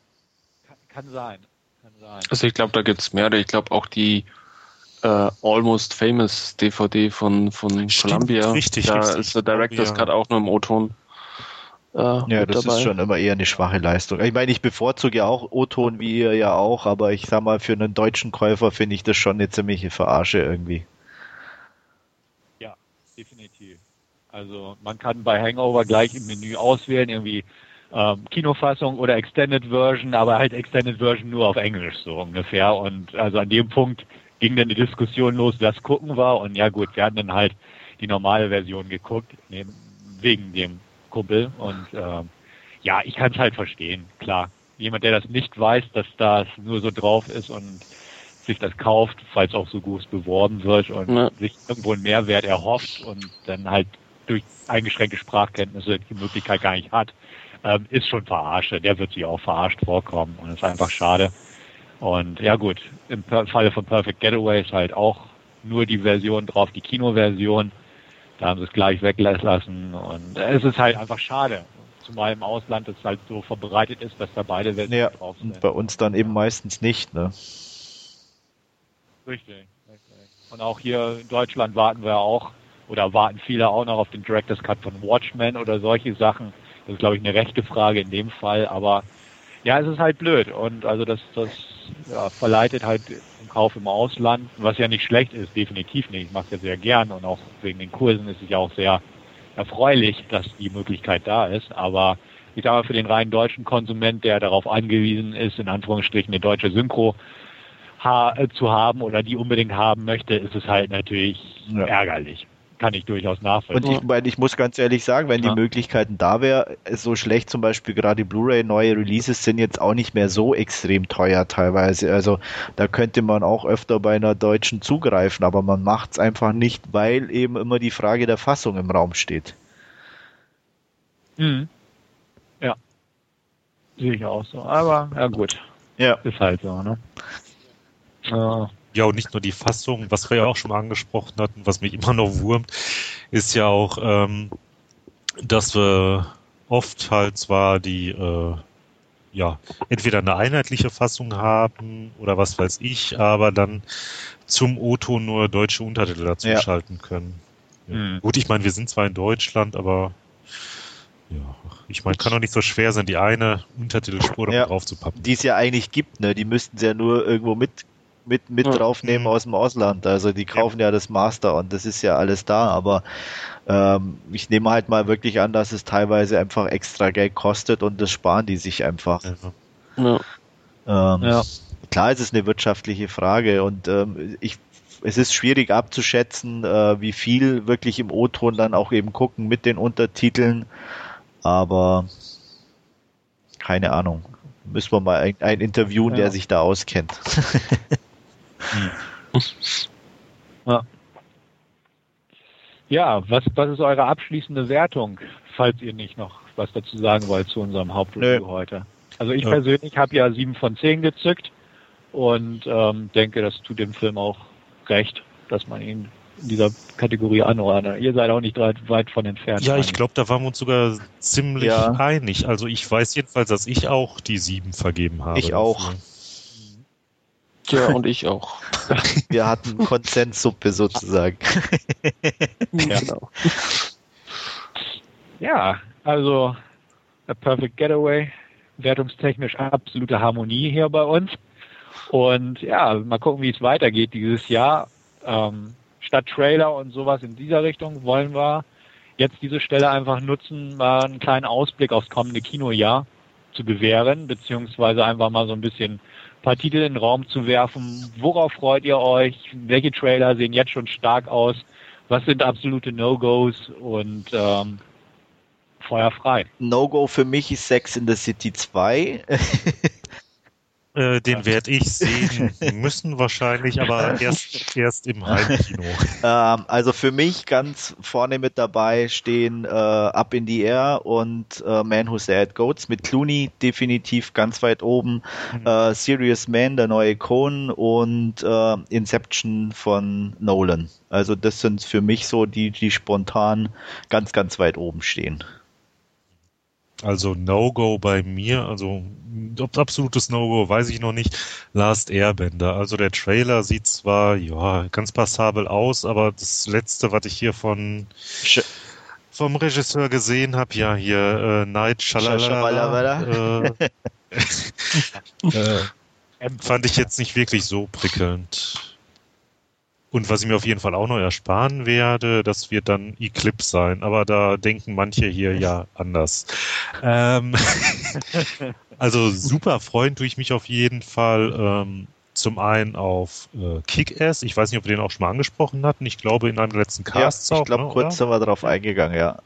kann, kann sein. Kann sein. Also ich glaube, da gibt es mehrere. Ich glaube auch die äh, Almost Famous DVD von, von Stimmt, Columbia. Richtig, da richtig. ist der Director's Cut auch nur im O-Ton. Äh, ja, das dabei. ist schon immer eher eine schwache Leistung. Ich meine, ich bevorzuge ja auch O-Ton, wie ihr ja auch, aber ich sag mal, für einen deutschen Käufer finde ich das schon eine ziemliche Verarsche irgendwie. Ja, definitiv. Also man kann bei Hangover gleich im Menü auswählen, irgendwie ähm, Kinofassung oder Extended Version, aber halt Extended Version nur auf Englisch so ungefähr. Und also an dem Punkt ging dann die Diskussion los, was gucken war. Und ja gut, wir hatten dann halt die normale Version geguckt, neben, wegen dem Kumpel. Und äh, ja, ich kann es halt verstehen, klar. Jemand, der das nicht weiß, dass das nur so drauf ist und sich das kauft, falls auch so groß beworben wird und ja. sich irgendwo einen Mehrwert erhofft und dann halt durch eingeschränkte Sprachkenntnisse die Möglichkeit gar nicht hat, ähm, ist schon verarscht. Der wird sich auch verarscht vorkommen und ist einfach schade. Und ja gut, im Falle von Perfect Getaway ist halt auch nur die Version drauf, die Kinoversion. Da haben sie es gleich weglassen und es ist halt einfach schade. Zumal im Ausland es halt so verbreitet ist, dass da beide Versionen ja, drauf sind. Und bei uns dann eben meistens nicht, ne? Richtig, richtig. Und auch hier in Deutschland warten wir auch, oder warten viele auch noch auf den Director's Cut von Watchmen oder solche Sachen. Das ist, glaube ich, eine rechte Frage in dem Fall, aber ja, es ist halt blöd und also das, das ja, verleitet halt den Kauf im Ausland, was ja nicht schlecht ist, definitiv nicht. Ich mache es ja sehr gern und auch wegen den Kursen ist es ja auch sehr erfreulich, dass die Möglichkeit da ist. Aber ich sage mal, für den reinen deutschen Konsument, der darauf angewiesen ist, in Anführungsstrichen eine deutsche Synchro ha zu haben oder die unbedingt haben möchte, ist es halt natürlich ja. ärgerlich kann ich durchaus nachvollziehen. Und ich meine, ich muss ganz ehrlich sagen, wenn ja. die Möglichkeiten da wäre, so schlecht zum Beispiel gerade die Blu-ray neue Releases sind jetzt auch nicht mehr so extrem teuer teilweise. Also da könnte man auch öfter bei einer deutschen zugreifen, aber man macht es einfach nicht, weil eben immer die Frage der Fassung im Raum steht. Mhm. Ja. Sehe ich auch so. Aber ja gut. Ja. Ist halt so, ne? Ja. Ja, und nicht nur die Fassung, was wir ja auch schon angesprochen hatten, was mich immer noch wurmt, ist ja auch, ähm, dass wir oft halt zwar die, äh, ja, entweder eine einheitliche Fassung haben oder was weiß ich, aber dann zum O-Ton nur deutsche Untertitel dazu ja. schalten können. Ja. Mhm. Gut, ich meine, wir sind zwar in Deutschland, aber ja, ich meine, kann doch nicht so schwer sein, die eine Untertitelspur ja, drauf zu pappen. Die es ja eigentlich gibt, ne? Die müssten sie ja nur irgendwo mit mit, mit ja. draufnehmen mhm. aus dem Ausland. Also die kaufen ja. ja. das Master und das ist ja alles da, aber ähm, ich nehme halt mal wirklich an, dass es teilweise einfach extra Geld kostet und das sparen die sich einfach. Ja. Ähm, ja. Klar ist es eine wirtschaftliche Frage und ähm, ich es ist schwierig abzuschätzen, äh, wie viel wirklich im O-Ton dann auch eben gucken mit den Untertiteln, aber keine Ahnung. Müssen wir mal einen interviewen, ja. der sich da auskennt. Ja. Ja, was, was ist eure abschließende Wertung, falls ihr nicht noch was dazu sagen wollt zu unserem Hauptreview nee. heute? Also ich ja. persönlich habe ja sieben von zehn gezückt und ähm, denke, das tut dem Film auch recht, dass man ihn in dieser Kategorie anordnet. Ihr seid auch nicht weit von entfernt. Ja, ich glaube, da waren wir uns sogar ziemlich ja. einig. Also ich weiß jedenfalls, dass ich auch die sieben vergeben habe. Ich auch. Dafür. Ja, und ich auch. Wir hatten Konsenssuppe sozusagen. ja. Genau. Ja, also A Perfect Getaway, wertungstechnisch absolute Harmonie hier bei uns. Und ja, mal gucken, wie es weitergeht dieses Jahr. Ähm, statt Trailer und sowas in dieser Richtung wollen wir jetzt diese Stelle einfach nutzen, mal einen kleinen Ausblick aufs kommende Kinojahr zu gewähren, beziehungsweise einfach mal so ein bisschen paar Titel in den Raum zu werfen. Worauf freut ihr euch? Welche Trailer sehen jetzt schon stark aus? Was sind absolute No-Gos? Und ähm, Feuer frei. No-Go für mich ist Sex in the City 2. Äh, den werde ich sehen müssen wahrscheinlich, aber erst, erst im Heimkino. ähm, also für mich ganz vorne mit dabei stehen äh, Up in the Air und äh, Man Who Said Goats mit Clooney definitiv ganz weit oben. Mhm. Äh, Serious Man, der neue Cohn und äh, Inception von Nolan. Also das sind für mich so die, die spontan ganz, ganz weit oben stehen. Also No-Go bei mir, also absolutes No-Go, weiß ich noch nicht. Last Airbender. Also der Trailer sieht zwar ja ganz passabel aus, aber das letzte, was ich hier von Sch vom Regisseur gesehen habe, ja hier äh, Night Shyamalan, äh, äh, fand ich jetzt nicht wirklich so prickelnd. Und was ich mir auf jeden Fall auch noch ersparen werde, das wird dann Eclipse sein. Aber da denken manche hier ja anders. Ähm, also super freuen tue ich mich auf jeden Fall. Ähm, zum einen auf äh, Kick-Ass. Ich weiß nicht, ob wir den auch schon mal angesprochen hatten. Ich glaube, in einem letzten Casts ja, ich glaube, ne, kurz sind wir darauf eingegangen, ja.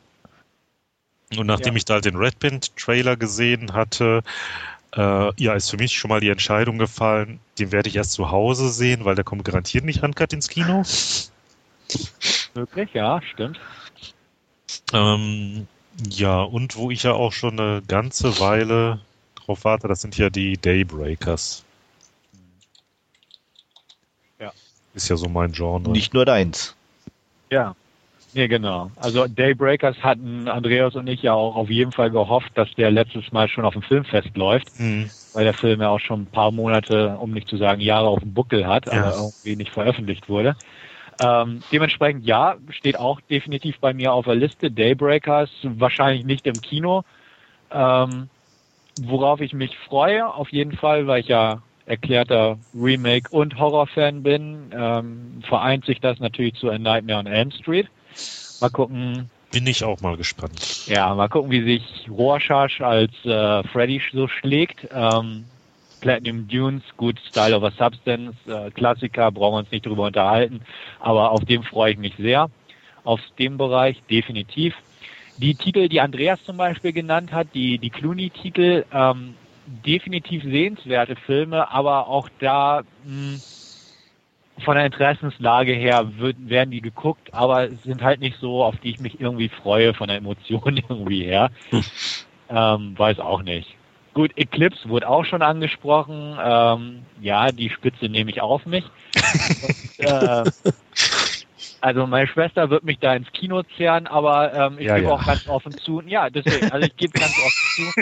Und nachdem ja. ich da halt den Red Band-Trailer gesehen hatte, äh, ja, ist für mich schon mal die Entscheidung gefallen, den werde ich erst zu Hause sehen, weil der kommt garantiert nicht uncut ins Kino. Möglich, ja, stimmt. Ähm, ja, und wo ich ja auch schon eine ganze Weile drauf warte, das sind ja die Daybreakers. Ja. Ist ja so mein Genre. Nicht nur deins. Ja. Nee, genau. Also Daybreakers hatten Andreas und ich ja auch auf jeden Fall gehofft, dass der letztes Mal schon auf dem Filmfest läuft, mhm. weil der Film ja auch schon ein paar Monate, um nicht zu sagen Jahre auf dem Buckel hat, ja. aber irgendwie nicht veröffentlicht wurde. Ähm, dementsprechend ja, steht auch definitiv bei mir auf der Liste. Daybreakers, wahrscheinlich nicht im Kino. Ähm, worauf ich mich freue, auf jeden Fall, weil ich ja erklärter Remake- und Horrorfan bin, ähm, vereint sich das natürlich zu A Nightmare on Elm Street. Mal gucken. Bin ich auch mal gespannt. Ja, mal gucken, wie sich Rorschach als äh, Freddy so schlägt. Ähm, Platinum Dunes, gut, Style over Substance, äh, Klassiker, brauchen wir uns nicht drüber unterhalten, aber auf dem freue ich mich sehr. Auf dem Bereich definitiv. Die Titel, die Andreas zum Beispiel genannt hat, die, die Clooney-Titel, ähm, definitiv sehenswerte Filme, aber auch da mh, hm, von der Interessenslage her wird, werden die geguckt, aber sind halt nicht so, auf die ich mich irgendwie freue, von der Emotion irgendwie her. Hm. Ähm, weiß auch nicht. Gut, Eclipse wurde auch schon angesprochen. Ähm, ja, die Spitze nehme ich auf mich. Und, äh, also meine Schwester wird mich da ins Kino zehren, aber ähm, ich ja, gebe ja. auch ganz offen zu. Ja, deswegen, also ich gebe ganz offen zu.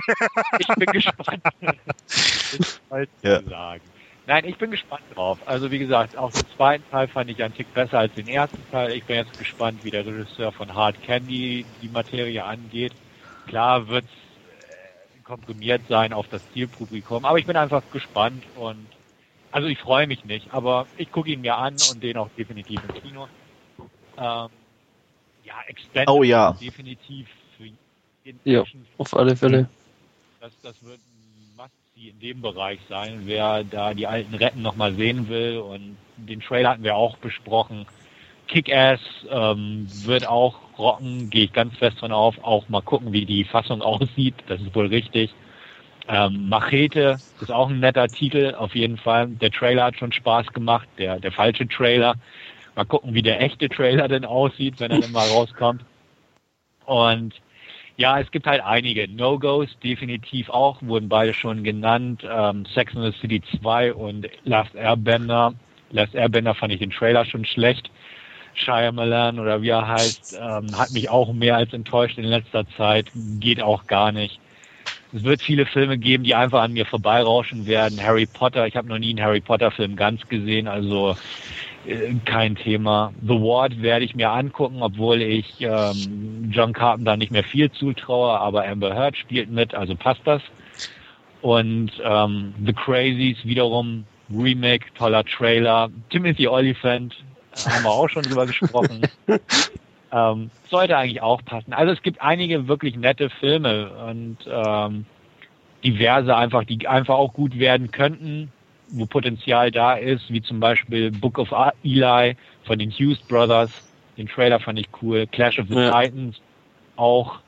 Ich bin gespannt. das halt ja. zu sagen. Nein, ich bin gespannt drauf. Also wie gesagt, auch den zweiten Teil fand ich einen Tick besser als den ersten Teil. Ich bin jetzt gespannt, wie der Regisseur von Hard Candy die Materie angeht. Klar wird es äh, komprimiert sein auf das Zielpublikum, aber ich bin einfach gespannt und also ich freue mich nicht, aber ich gucke ihn mir an und den auch definitiv im Kino. Ähm, ja, Extended oh, ja. definitiv für jeden Ja, auf alle Fälle. Das, das wird die in dem Bereich sein. Wer da die alten Retten nochmal sehen will und den Trailer hatten wir auch besprochen. Kick-Ass ähm, wird auch rocken, gehe ich ganz fest von auf. Auch mal gucken, wie die Fassung aussieht. Das ist wohl richtig. Ähm, Machete ist auch ein netter Titel, auf jeden Fall. Der Trailer hat schon Spaß gemacht, der, der falsche Trailer. Mal gucken, wie der echte Trailer denn aussieht, wenn er dann mal rauskommt. Und ja, es gibt halt einige No-Gos, definitiv auch, wurden beide schon genannt. Ähm, Sex and the City 2 und Last Airbender. Last Airbender fand ich den Trailer schon schlecht. Shyamalan oder wie er heißt, ähm, hat mich auch mehr als enttäuscht in letzter Zeit. Geht auch gar nicht. Es wird viele Filme geben, die einfach an mir vorbeirauschen werden. Harry Potter, ich habe noch nie einen Harry Potter Film ganz gesehen, also kein Thema. The Ward werde ich mir angucken, obwohl ich ähm, John Carpenter nicht mehr viel zutraue, aber Amber Heard spielt mit, also passt das. Und ähm, The Crazies wiederum Remake, toller Trailer. Timothy Oliphant, haben wir auch schon drüber gesprochen. Ähm, sollte eigentlich auch passen. Also es gibt einige wirklich nette Filme und ähm, diverse einfach, die einfach auch gut werden könnten wo Potenzial da ist, wie zum Beispiel Book of Eli von den Hughes Brothers. Den Trailer fand ich cool. Clash of the ja. Titans auch.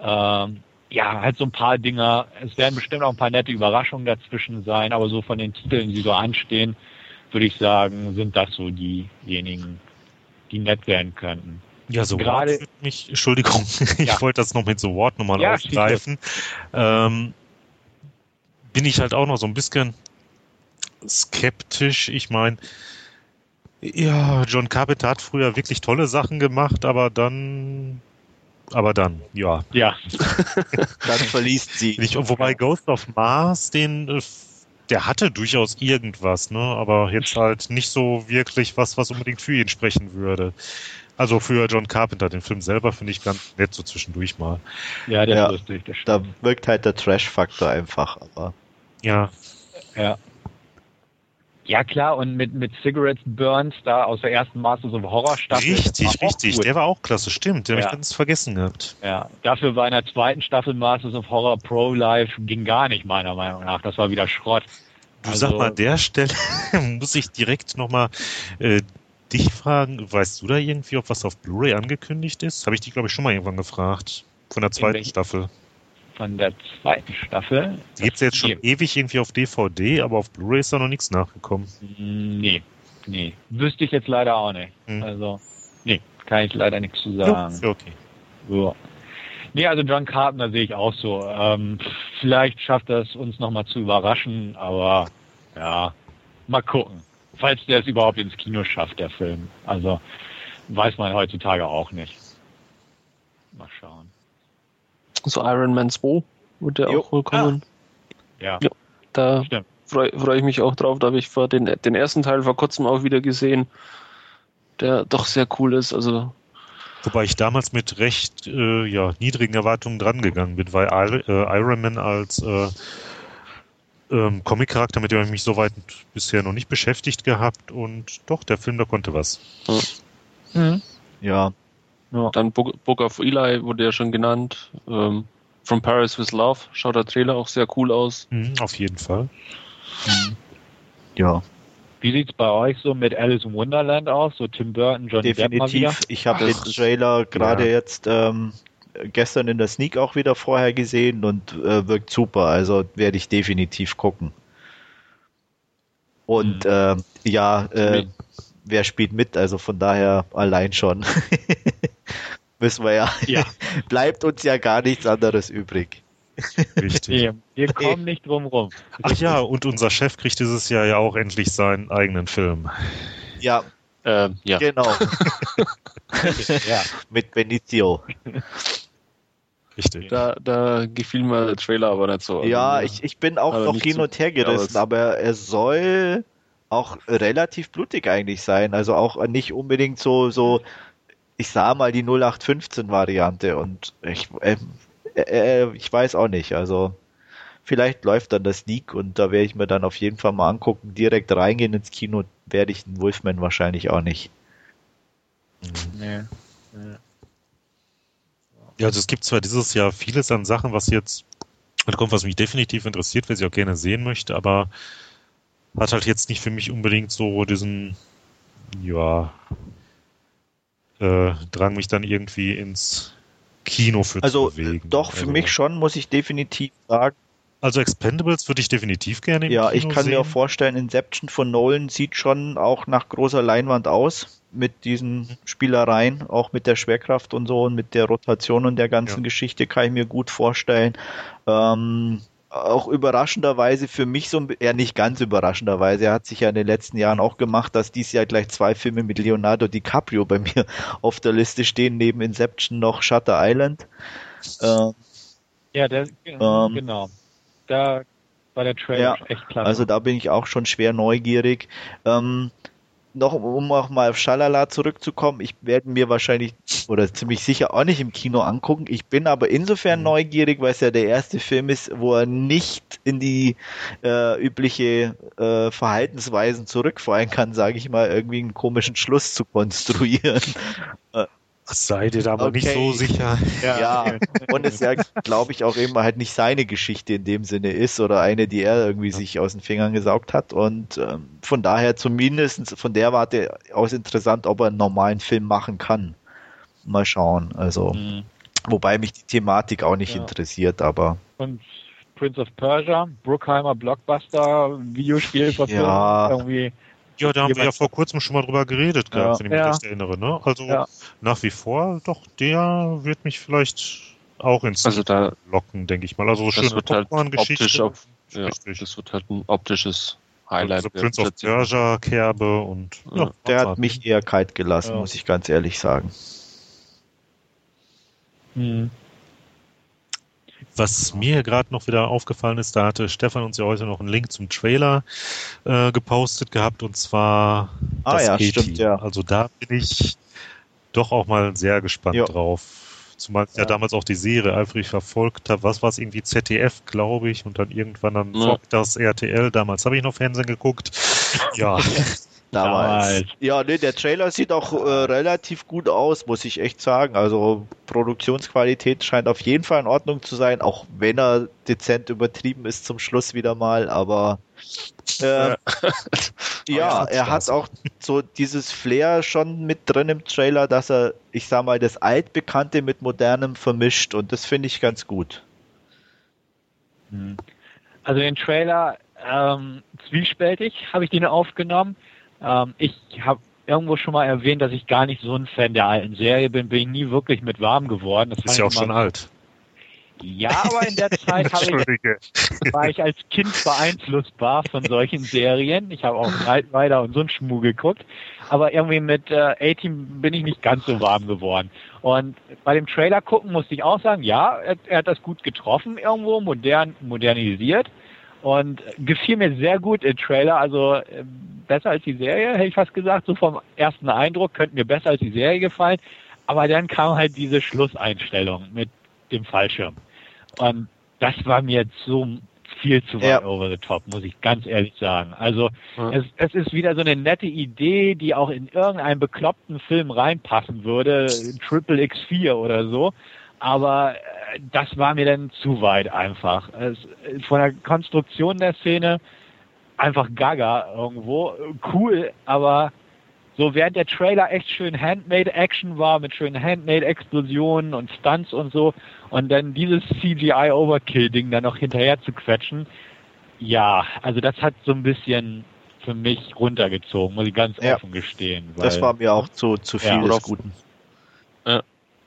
Ähm, ja, halt so ein paar Dinger. Es werden bestimmt auch ein paar nette Überraschungen dazwischen sein, aber so von den Titeln, die so anstehen, würde ich sagen, sind das so diejenigen, die nett werden könnten. Ja, so Gerade mich, Entschuldigung, ich ja. wollte das noch mit so Wort nochmal ja, aufgreifen. Ähm, bin ich halt auch noch so ein bisschen skeptisch. Ich meine, ja, John Carpenter hat früher wirklich tolle Sachen gemacht, aber dann aber dann, ja. Ja. dann verliest sie. Nicht, wobei Ghost of Mars, den, äh, der hatte durchaus irgendwas, ne? Aber jetzt halt nicht so wirklich was, was unbedingt für ihn sprechen würde. Also für John Carpenter, den Film selber finde ich ganz nett so zwischendurch mal. Ja, der ja, ist lustig. Da wirkt halt der Trash-Faktor einfach, aber. Ja. Ja. Ja klar, und mit, mit Cigarettes Burns da aus der ersten Masters of Horror Staffel. Richtig, richtig, der war auch klasse, stimmt, den ja. habe ich ganz vergessen gehabt. Ja, dafür war in der zweiten Staffel Masters of Horror Pro Life ging gar nicht, meiner Meinung nach. Das war wieder Schrott. Du also, sag mal, an der Stelle muss ich direkt nochmal äh, dich fragen, weißt du da irgendwie, ob was auf Blu-ray angekündigt ist? Habe ich dich, glaube ich, schon mal irgendwann gefragt. Von der zweiten Staffel von der zweiten Staffel. Die gibt es jetzt schon nee. ewig irgendwie auf DVD, aber auf Blu-ray ist da noch nichts nachgekommen. Nee, nee. Wüsste ich jetzt leider auch nicht. Hm. Also, nee, kann ich leider nichts zu sagen. Ja, okay. Ja. Nee, also John Carpenter sehe ich auch so. Ähm, vielleicht schafft er es uns nochmal zu überraschen, aber ja, mal gucken. Falls der es überhaupt ins Kino schafft, der Film. Also weiß man heutzutage auch nicht. Mal schauen. So Iron Man 2 wird der jo. auch wohl kommen. Ja. ja. da freue freu ich mich auch drauf. Da habe ich vor den, den ersten Teil vor kurzem auch wieder gesehen, der doch sehr cool ist. Also Wobei ich damals mit recht äh, ja, niedrigen Erwartungen drangegangen bin, weil äh, Iron Man als äh, ähm, Comic-Charakter, mit dem habe ich mich soweit bisher noch nicht beschäftigt gehabt und doch, der Film, da konnte was. Mhm. Ja, ja. Dann Book, Book of Eli wurde ja schon genannt. Ähm, From Paris with Love schaut der Trailer auch sehr cool aus. Mhm, auf jeden Fall. Mhm. Ja. Wie sieht's bei euch so mit Alice in Wonderland aus? So Tim Burton, Johnny Definitiv. Depp Ich habe den Trailer gerade ja. jetzt ähm, gestern in der Sneak auch wieder vorher gesehen und äh, wirkt super. Also werde ich definitiv gucken. Und mhm. äh, ja, äh, wer spielt mit? Also von daher allein schon. Wissen wir ja. ja. Bleibt uns ja gar nichts anderes übrig. Richtig. Wir kommen nicht drum rum. Ach ja, und unser Chef kriegt dieses Jahr ja auch endlich seinen eigenen Film. Ja. Ähm, ja. Genau. ja. Mit Benicio. Richtig. Da, da gefiel mir der Trailer aber nicht so. Ja, also, ich, ich bin auch noch hin und her gerissen, aber er soll auch relativ blutig eigentlich sein. Also auch nicht unbedingt so, so ich sah mal die 0815 Variante und ich, äh, äh, ich weiß auch nicht. Also vielleicht läuft dann das Leak und da werde ich mir dann auf jeden Fall mal angucken. Direkt reingehen ins Kino werde ich den Wolfman wahrscheinlich auch nicht. Nee. nee. Ja, also es gibt zwar dieses Jahr vieles an Sachen, was jetzt kommt, was mich definitiv interessiert, wer sie auch gerne sehen möchte, aber hat halt jetzt nicht für mich unbedingt so diesen, ja, äh, Drang, mich dann irgendwie ins Kino für also, zu bewegen. Doch, für also, mich schon, muss ich definitiv sagen. Also Expendables würde ich definitiv gerne im Ja, Kino ich kann sehen. mir auch vorstellen, Inception von Nolan sieht schon auch nach großer Leinwand aus mit diesen Spielereien, auch mit der Schwerkraft und so und mit der Rotation und der ganzen ja. Geschichte kann ich mir gut vorstellen. Ähm, auch überraschenderweise für mich so, ja nicht ganz überraschenderweise, er hat sich ja in den letzten Jahren auch gemacht, dass dies Jahr gleich zwei Filme mit Leonardo DiCaprio bei mir auf der Liste stehen, neben Inception noch Shutter Island. Ähm, ja, der, ähm, genau. Da war der Trailer ja, echt klar. Also da bin ich auch schon schwer neugierig. Ähm, noch, um auch mal auf Schalala zurückzukommen, ich werde mir wahrscheinlich oder ziemlich sicher auch nicht im Kino angucken. Ich bin aber insofern mhm. neugierig, weil es ja der erste Film ist, wo er nicht in die äh, übliche äh, Verhaltensweisen zurückfallen kann, sage ich mal, irgendwie einen komischen Schluss zu konstruieren. Seid ihr da aber okay. nicht so sicher? Ja, ja. und es ja, glaube ich, auch eben halt nicht seine Geschichte in dem Sinne ist oder eine, die er irgendwie ja. sich aus den Fingern gesaugt hat. Und ähm, von daher zumindest von der Warte aus interessant, ob er einen normalen Film machen kann. Mal schauen. Also. Mhm. Wobei mich die Thematik auch nicht ja. interessiert, aber. Und Prince of Persia, Bruckheimer Blockbuster, Videospiel ja. irgendwie. Ja, da haben wir ja vor kurzem schon mal drüber geredet, ja. gehabt, wenn ich mich ja. recht erinnere. Ne? Also ja. nach wie vor, doch, der wird mich vielleicht auch ins also da, locken, denke ich mal. Also schöne halt Popcorn-Geschichte. Halt ja, das wird halt ein optisches Highlight. Also Prince of Persia Kerbe und ja, der hat mich eher kalt gelassen, muss ich ganz ehrlich sagen. Hm. Was mir gerade noch wieder aufgefallen ist, da hatte Stefan uns ja heute noch einen Link zum Trailer äh, gepostet gehabt und zwar ah, das ja, stimmt, ja. Also da bin ich doch auch mal sehr gespannt jo. drauf. Zumal ich ja. ja. damals auch die Serie eifrig verfolgt habe. Was war es irgendwie ZDF, glaube ich, und dann irgendwann dann ja. das RTL. Damals habe ich noch Fernsehen geguckt. Ja. damals. Ja, ne, der Trailer sieht auch äh, relativ gut aus, muss ich echt sagen. Also Produktionsqualität scheint auf jeden Fall in Ordnung zu sein, auch wenn er dezent übertrieben ist zum Schluss wieder mal, aber äh, ja, er hat auch so dieses Flair schon mit drin im Trailer, dass er, ich sag mal, das Altbekannte mit Modernem vermischt und das finde ich ganz gut. Hm. Also den Trailer ähm, zwiespältig habe ich den aufgenommen. Ähm, ich habe irgendwo schon mal erwähnt, dass ich gar nicht so ein Fan der alten Serie bin, bin ich nie wirklich mit warm geworden. Das ist ja auch schon alt. Ja, aber in der Zeit ich, war ich als Kind beeinflussbar von solchen Serien. Ich habe auch Rider und so ein Schmuh geguckt. Aber irgendwie mit äh, A-Team bin ich nicht ganz so warm geworden. Und bei dem Trailer gucken musste ich auch sagen, ja, er, er hat das gut getroffen irgendwo, modern, modernisiert. Und gefiel mir sehr gut im Trailer, also äh, besser als die Serie, hätte ich fast gesagt. So vom ersten Eindruck könnte mir besser als die Serie gefallen. Aber dann kam halt diese Schlusseinstellung mit dem Fallschirm. Und das war mir so viel zu weit ja. over the top, muss ich ganz ehrlich sagen. Also ja. es, es ist wieder so eine nette Idee, die auch in irgendeinen bekloppten Film reinpassen würde, Triple X4 oder so. Aber äh, das war mir dann zu weit einfach. Es, von der Konstruktion der Szene einfach gaga irgendwo. Cool, aber so während der Trailer echt schön Handmade Action war, mit schönen Handmade Explosionen und Stunts und so, und dann dieses CGI Overkill Ding dann noch hinterher zu quetschen, ja, also das hat so ein bisschen für mich runtergezogen, muss ich ganz ja, offen gestehen. Weil, das war mir auch zu, zu viel ja, des Guten.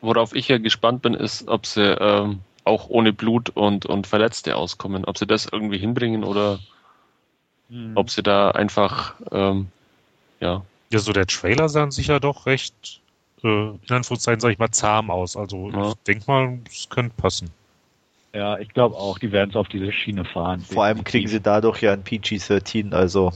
Ja, worauf ich ja gespannt bin, ist, ob sie ähm, auch ohne Blut und, und Verletzte auskommen, ob sie das irgendwie hinbringen oder hm. ob sie da einfach ähm, ja ja, so der Trailer sah sicher doch recht, äh, in Anführungszeichen sage ich mal, zahm aus. Also ja. ich denke mal, es könnte passen. Ja, ich glaube auch, die werden es auf diese Schiene fahren. Vor allem kriegen sie dadurch ja ein PG-13, also.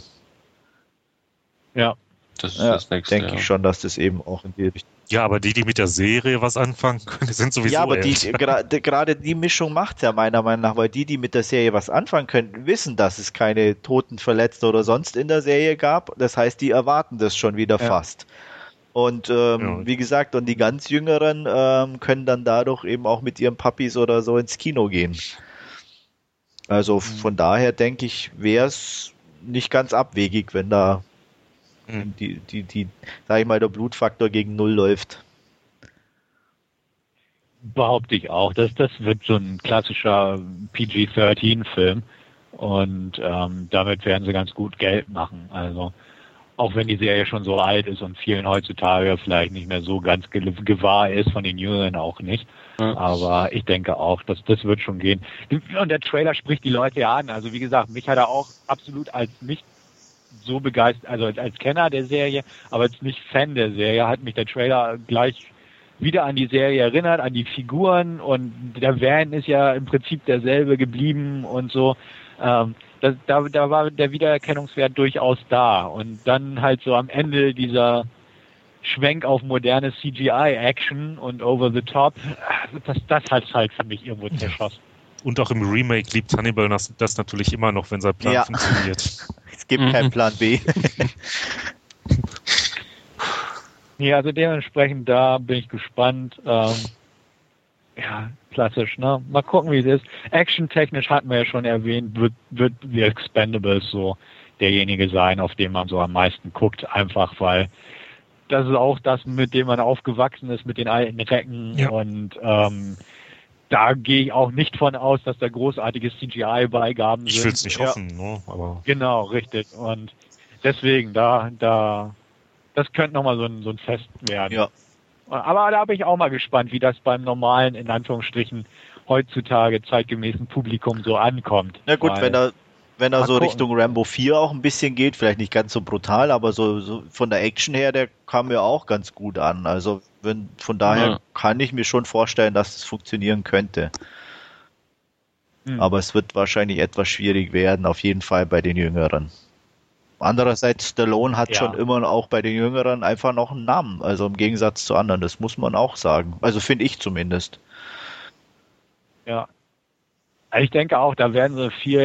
Ja. Das ist ja, das nächste. Denke ja. ich schon, dass das eben auch in die Richtung. Ja, aber die, die mit der Serie was anfangen können, sind sowieso. Ja, aber die, gerade, die Mischung macht ja meiner Meinung nach, weil die, die mit der Serie was anfangen können, wissen, dass es keine Toten, Verletzte oder sonst in der Serie gab. Das heißt, die erwarten das schon wieder ja. fast. Und ähm, ja. wie gesagt, und die ganz Jüngeren ähm, können dann dadurch eben auch mit ihren Puppies oder so ins Kino gehen. Also mhm. von daher denke ich, wäre es nicht ganz abwegig, wenn da mhm. die, die, die, sag ich mal, der Blutfaktor gegen Null läuft. Behaupte ich auch. Das, das wird so ein klassischer PG-13-Film. Und ähm, damit werden sie ganz gut Geld machen. Also auch wenn die Serie schon so alt ist und vielen heutzutage vielleicht nicht mehr so ganz gewahr ist, von den Jüngeren auch nicht. Ja. Aber ich denke auch, dass das wird schon gehen. Und der Trailer spricht die Leute ja an. Also wie gesagt, mich hat er auch absolut als nicht so begeistert, also als Kenner der Serie, aber als nicht Fan der Serie, hat mich der Trailer gleich wieder an die Serie erinnert, an die Figuren und der Van ist ja im Prinzip derselbe geblieben und so. Ähm, das, da, da war der Wiedererkennungswert durchaus da. Und dann halt so am Ende dieser Schwenk auf moderne CGI-Action und over the top, das, das hat halt für mich irgendwo zerschossen. Und auch im Remake liebt Hannibal das, das natürlich immer noch, wenn sein Plan ja. funktioniert. Gibt mhm. keinen Plan B. ja, also dementsprechend da bin ich gespannt. Ähm, ja, klassisch, ne? Mal gucken, wie es ist. Action-technisch hatten wir ja schon erwähnt, wird, wird The Expendables so derjenige sein, auf den man so am meisten guckt, einfach weil das ist auch das, mit dem man aufgewachsen ist, mit den alten Recken Ja. und ähm, da gehe ich auch nicht von aus, dass da großartige CGI-Beigaben sind. Ich will es nicht Ja. hoffen, ne? aber Genau, richtig. Und deswegen, da, da, das könnte nochmal so ein, so ein Fest werden. Ja. Aber da bin ich auch mal gespannt, wie das beim normalen, in Anführungsstrichen, heutzutage zeitgemäßen Publikum so ankommt. Na gut, Weil- wenn er, wenn er so gucken. Richtung Rambo 4 auch ein bisschen geht, vielleicht nicht ganz so brutal, aber so, so von der Action her, der kam mir auch ganz gut an. Also wenn, von daher Ja. kann ich mir schon vorstellen, dass es funktionieren könnte. Hm. Aber es wird wahrscheinlich etwas schwierig werden, auf jeden Fall bei den Jüngeren. Andererseits, Stallone hat Ja. schon immer auch bei den Jüngeren einfach noch einen Namen, also im Gegensatz zu anderen, das muss man auch sagen. Also finde ich zumindest. Ja. Also Ich denke auch, da werden sie viel,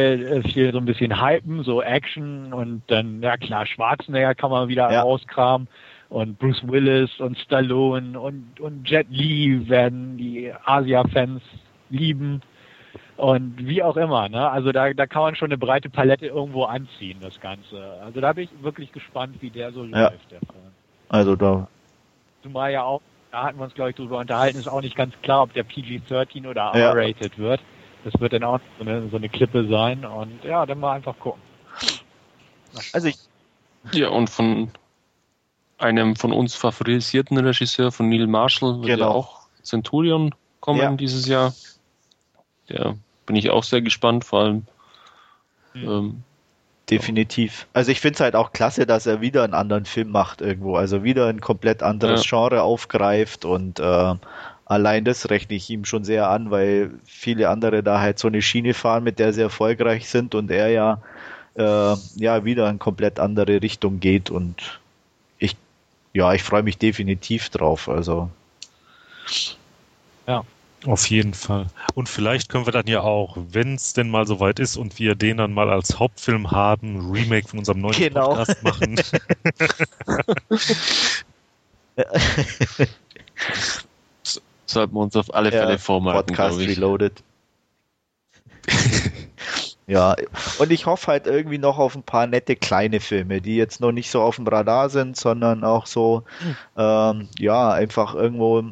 äh, viel so ein bisschen hypen, so Action und dann, ja klar, Schwarzenegger kann man wieder Ja. rauskramen und Bruce Willis und Stallone und, und Jet Li werden die Asia-Fans lieben und wie auch immer, ne? Also da, da kann man schon eine breite Palette irgendwo anziehen, das Ganze. Also da bin ich wirklich gespannt, wie der so Ja. läuft, der Film. Also da, Zumal ja auch, da hatten wir uns glaube ich drüber unterhalten, ist auch nicht ganz klar, ob der PG-13 oder Ja. R-rated wird. Das wird dann auch so eine, so eine Klippe sein und ja, dann mal einfach gucken. also ich, Ja, und von einem von uns favorisierten Regisseur, von Neil Marshall, wird Genau. ja auch Centurion kommen Ja. dieses Jahr. Der bin ich auch sehr gespannt, vor allem. Mhm. Ähm, Definitiv. Also ich finde es halt auch klasse, dass er wieder einen anderen Film macht irgendwo. Also wieder ein komplett anderes Genre aufgreift und äh, allein das rechne ich ihm schon sehr an, weil viele andere da halt so eine Schiene fahren, mit der sie erfolgreich sind und er ja äh, ja wieder in komplett andere Richtung geht und ja, ich freue mich definitiv drauf. Also Auf jeden Fall. Und vielleicht können wir dann ja auch, wenn es denn mal soweit ist und wir den dann mal als Hauptfilm haben, Remake von unserem neuen Genau. Podcast machen. sollten wir uns auf alle Fälle Ja, vormerken, Podcast. Reloaded. ja, und ich hoffe halt irgendwie noch auf ein paar nette kleine Filme, die jetzt noch nicht so auf dem Radar sind, sondern auch so, ähm, ja, einfach irgendwo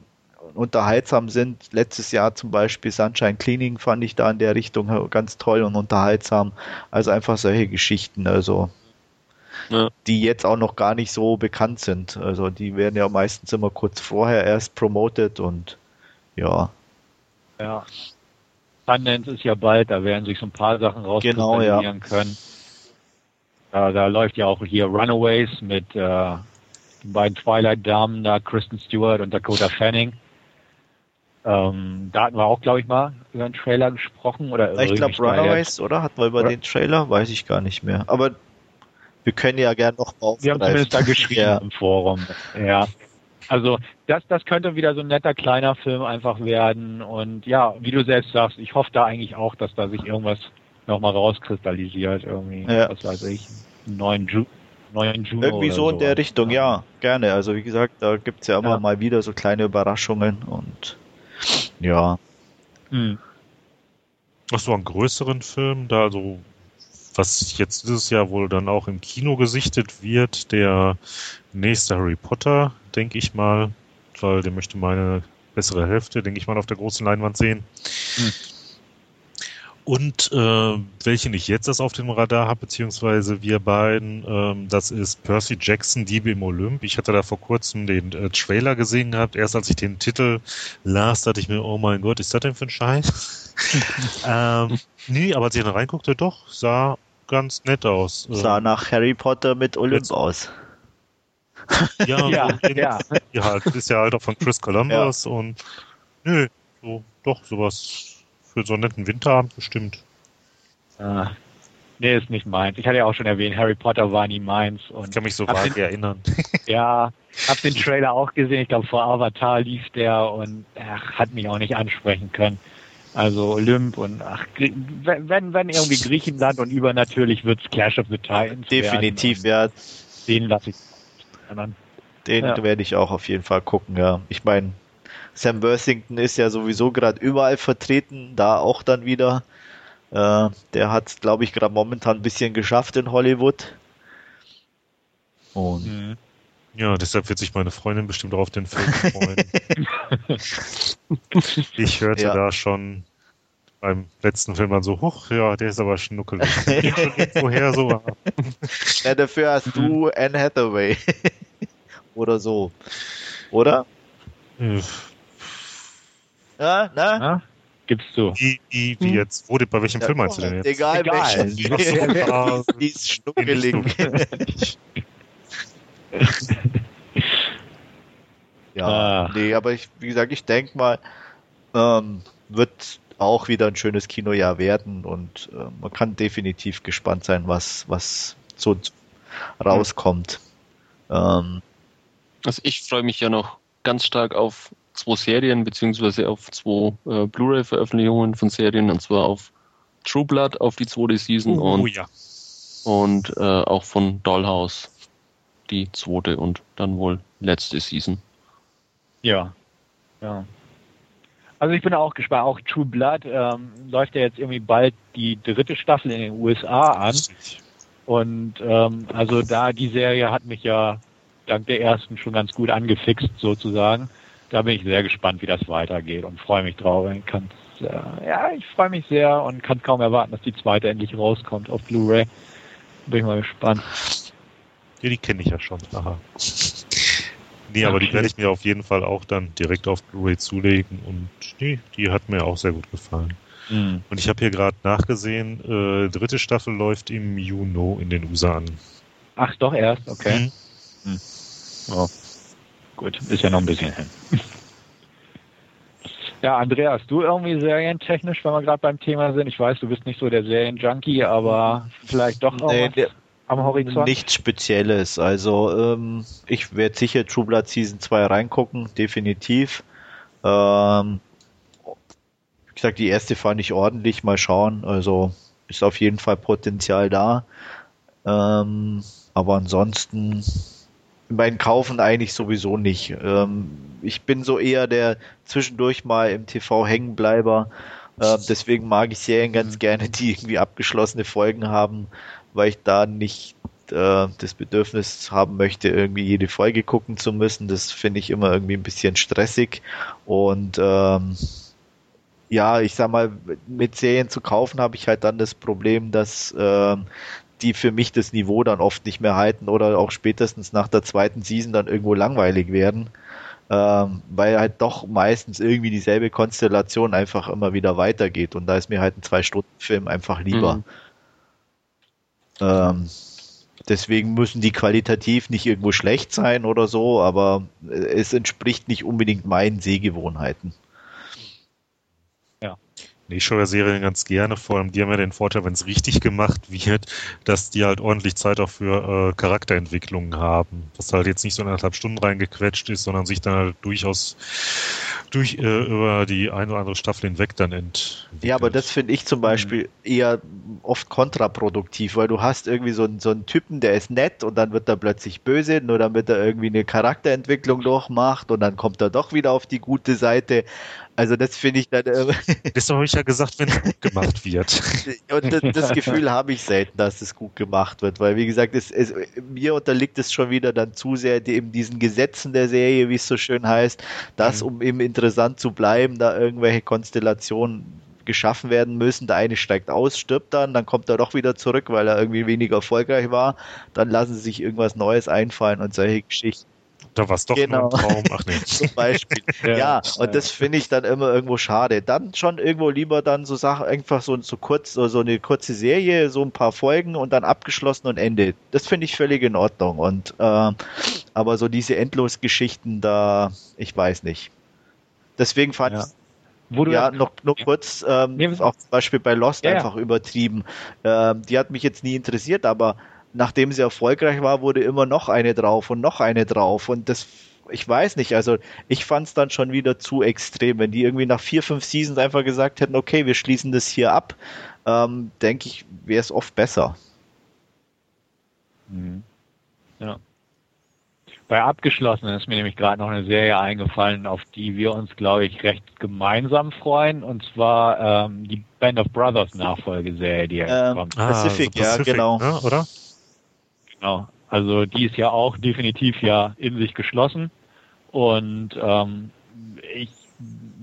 unterhaltsam sind. Letztes Jahr zum Beispiel Sunshine Cleaning fand ich da in der Richtung ganz toll und unterhaltsam. Also einfach solche Geschichten, also Ja. die jetzt auch noch gar nicht so bekannt sind. Also die werden ja meistens immer kurz vorher erst promoted und ja, Ja. Sundance ist ja bald, da werden sich so ein paar Sachen Genau, ja. rauskristallisieren können. Da, da läuft ja auch hier Runaways mit äh, den beiden Twilight-Damen da, Kristen Stewart und Dakota Fanning. Ähm, da hatten wir auch, glaube ich, mal über einen Trailer gesprochen. Oder Ich glaube Runaways, oder? Hatten wir über Oder? den Trailer? Weiß ich gar nicht mehr. Aber wir können ja gerne noch mal Wir haben zumindest da geschrieben Ja. im Forum. Ja. Also das, das könnte wieder so ein netter kleiner Film einfach werden. Und ja, wie du selbst sagst, ich hoffe da eigentlich auch, dass da sich irgendwas nochmal rauskristallisiert. Irgendwie, Ja. was weiß ich, einen neuen, Ju neuen Juno Irgendwie oder so in der. Richtung, ja, gerne. Also wie gesagt, da gibt's ja immer Ja. mal wieder so kleine Überraschungen und ja. Hm. Ach so, einen größeren Film, da also, was jetzt dieses Jahr wohl dann auch im Kino gesichtet wird, der nächste Harry Potter, denke ich mal, weil der möchte meine bessere Hälfte, denke ich mal, auf der großen Leinwand sehen. Hm. Und äh, welchen ich jetzt das auf dem Radar habe, beziehungsweise wir beiden, ähm, das ist Percy Jackson, Diebe im Olymp. Ich hatte da vor kurzem den äh, Trailer gesehen gehabt. Erst als ich den Titel las, dachte ich mir, oh mein Gott, ist das denn für ein Scheiß? ähm, nee, aber als ich dann reinguckte, doch, sah ganz nett aus. Ähm, Sah nach Harry Potter mit Olymp jetzt- aus. ja, Ja, ja. ja, halt, ist ja halt auch von Chris Columbus und nö, so, doch, sowas für so einen netten Winterabend bestimmt. Ah. Nee, ist nicht meins. Ich hatte ja auch schon erwähnt, Harry Potter war nie meins. Ich Und kann mich so vage erinnern. ja, hab den Trailer auch gesehen. Ich glaube, vor Avatar lief der und ach, hat mich auch nicht ansprechen können. Also Olymp und ach, wenn, wenn irgendwie Griechenland und übernatürlich wird's Clash of the Titans. Definitiv, werden. ja. Den lasse ich. Anderen. Den Ja. werde ich auch auf jeden Fall gucken, ja. Ich meine, Sam Worthington ist ja sowieso gerade überall vertreten, da auch dann wieder. Äh, der hat, glaube ich, gerade momentan ein bisschen geschafft in Hollywood. Und Mhm. Ja, deshalb wird sich meine Freundin bestimmt auch auf den Film freuen. ich hörte ja. da schon beim letzten Film dann so, huch, ja, der ist aber schnuckelig. Woher so Ja, dafür hast du Anne Hathaway. Oder so. Oder? ja, na? na? Gibst du. Wie, wie, wie hm? jetzt? Wo, bei welchem ja, Film meinst du denn jetzt? Egal, egal. welchen. Die ist schnuckelig. ja, ah. nee, aber ich, wie gesagt, ich denke mal, ähm, wird auch wieder ein schönes Kinojahr werden und äh, man kann definitiv gespannt sein, was, was so rauskommt. Ähm, also ich freue mich ja noch ganz stark auf zwei Serien beziehungsweise auf zwei äh, Blu-ray-Veröffentlichungen von Serien und zwar auf True Blood auf die zweite Season uh, und, ja. und äh, auch von Dollhouse die zweite und dann wohl letzte Season. Ja, ja. Also ich bin auch gespannt. Auch True Blood ähm, läuft ja jetzt irgendwie bald die dritte Staffel in den USA an. Und ähm, also da die Serie hat mich ja dank der ersten schon ganz gut angefixt sozusagen. Da bin ich sehr gespannt, wie das weitergeht und freue mich drauf. Ich kann's, äh, ja, ich freue mich sehr und kann kaum erwarten, dass die zweite endlich rauskommt auf Blu-ray. Bin ich mal gespannt. Ja, die kenne ich ja schon. Aha. Nee, aber okay. die werde ich mir auf jeden Fall auch dann direkt auf Blu-ray zulegen und nee, die hat mir auch sehr gut gefallen. Mhm. Und ich habe hier gerade nachgesehen, äh, dritte Staffel läuft im Juni in den USA an. Ach, doch erst, okay. Mhm. Mhm. Oh. Gut, ist ja noch ein bisschen hin. Ja, Andreas, du irgendwie serientechnisch, wenn wir gerade beim Thema sind, ich weiß, du bist nicht so der Serienjunkie, aber vielleicht doch noch nee, der, am Horizont? Nichts Spezielles. Also ähm, ich werde sicher True Blood Season 2 reingucken, definitiv. Ähm, wie gesagt, die erste fand ich ordentlich, mal schauen. Also ist auf jeden Fall Potenzial da. Ähm, aber ansonsten beim Kaufen eigentlich sowieso nicht. Ähm, ich bin so eher der zwischendurch mal im TV Hängenbleiber. Äh, deswegen mag ich Serien ganz mhm. gerne, die irgendwie abgeschlossene Folgen haben, weil ich da nicht äh, das Bedürfnis haben möchte, irgendwie jede Folge gucken zu müssen. Das finde ich immer irgendwie ein bisschen stressig. Und ähm, ja, ich sag mal, mit Serien zu kaufen habe ich halt dann das Problem, dass äh, die für mich das Niveau dann oft nicht mehr halten oder auch spätestens nach der zweiten Season dann irgendwo langweilig werden. Ähm, weil halt doch meistens irgendwie dieselbe Konstellation einfach immer wieder weitergeht und da ist mir halt ein Zwei-Stunden-Film einfach lieber. Mhm. Ähm, deswegen müssen die qualitativ nicht irgendwo schlecht sein oder so, aber es entspricht nicht unbedingt meinen Sehgewohnheiten. Ich schaue ja Serien ganz gerne, vor allem die haben ja den Vorteil, wenn es richtig gemacht wird, dass die halt ordentlich Zeit auch für äh, Charakterentwicklungen haben. Dass halt jetzt nicht so anderthalb Stunden reingequetscht ist, sondern sich dann halt durchaus durch äh, über die eine oder andere Staffel hinweg dann entwickelt. Ja, aber das finde ich zum Beispiel eher oft kontraproduktiv, weil du hast irgendwie so einen, so einen Typen, der ist nett und dann wird er plötzlich böse, nur damit er irgendwie eine Charakterentwicklung durchmacht und dann kommt er doch wieder auf die gute Seite. Also das finde ich dann. Äh, das habe ich ja gesagt, wenn es gut gemacht wird. Und das, das Gefühl habe ich selten, dass es gut gemacht wird, weil wie gesagt, es, es, mir unterliegt es schon wieder dann zu sehr eben diesen Gesetzen der Serie, wie es so schön heißt, dass mhm. um eben interessant zu bleiben, da irgendwelche Konstellationen geschaffen werden müssen. Der eine steigt aus, stirbt dann, dann kommt er doch wieder zurück, weil er irgendwie weniger erfolgreich war. Dann lassen sie sich irgendwas Neues einfallen und solche Geschichten. Da war es doch genau. nur ein Traum. Ach nee. Zum Beispiel. ja, ja, und das finde ich dann immer irgendwo schade. Dann schon irgendwo lieber dann so Sachen, einfach so, so kurz, so, so eine kurze Serie, so ein paar Folgen und dann abgeschlossen und Ende. Das finde ich völlig in Ordnung. Und äh, aber so diese Endlosgeschichten da, ich weiß nicht. Deswegen fand ja. ich wo du ja, noch, noch kurz, ähm, auch zum Beispiel bei Lost ja, einfach ja. übertrieben. Ähm, die hat mich jetzt nie interessiert, aber nachdem sie erfolgreich war, wurde immer noch eine drauf und noch eine drauf. Und das, ich weiß nicht, also ich fand es dann schon wieder zu extrem. Wenn die irgendwie nach vier, fünf Seasons einfach gesagt hätten, okay, wir schließen das hier ab, ähm, denke ich, wäre es oft besser. Mhm. Ja. Bei Abgeschlossenen ist mir nämlich gerade noch eine Serie eingefallen, auf die wir uns, glaube ich, recht gemeinsam freuen. Und zwar ähm, die Band of Brothers Nachfolgeserie, die jetzt ähm, kommt. Pacific, ah, Pacific, ja, genau. Ne, oder? Genau. Also die ist ja auch definitiv ja in sich geschlossen und ähm, ich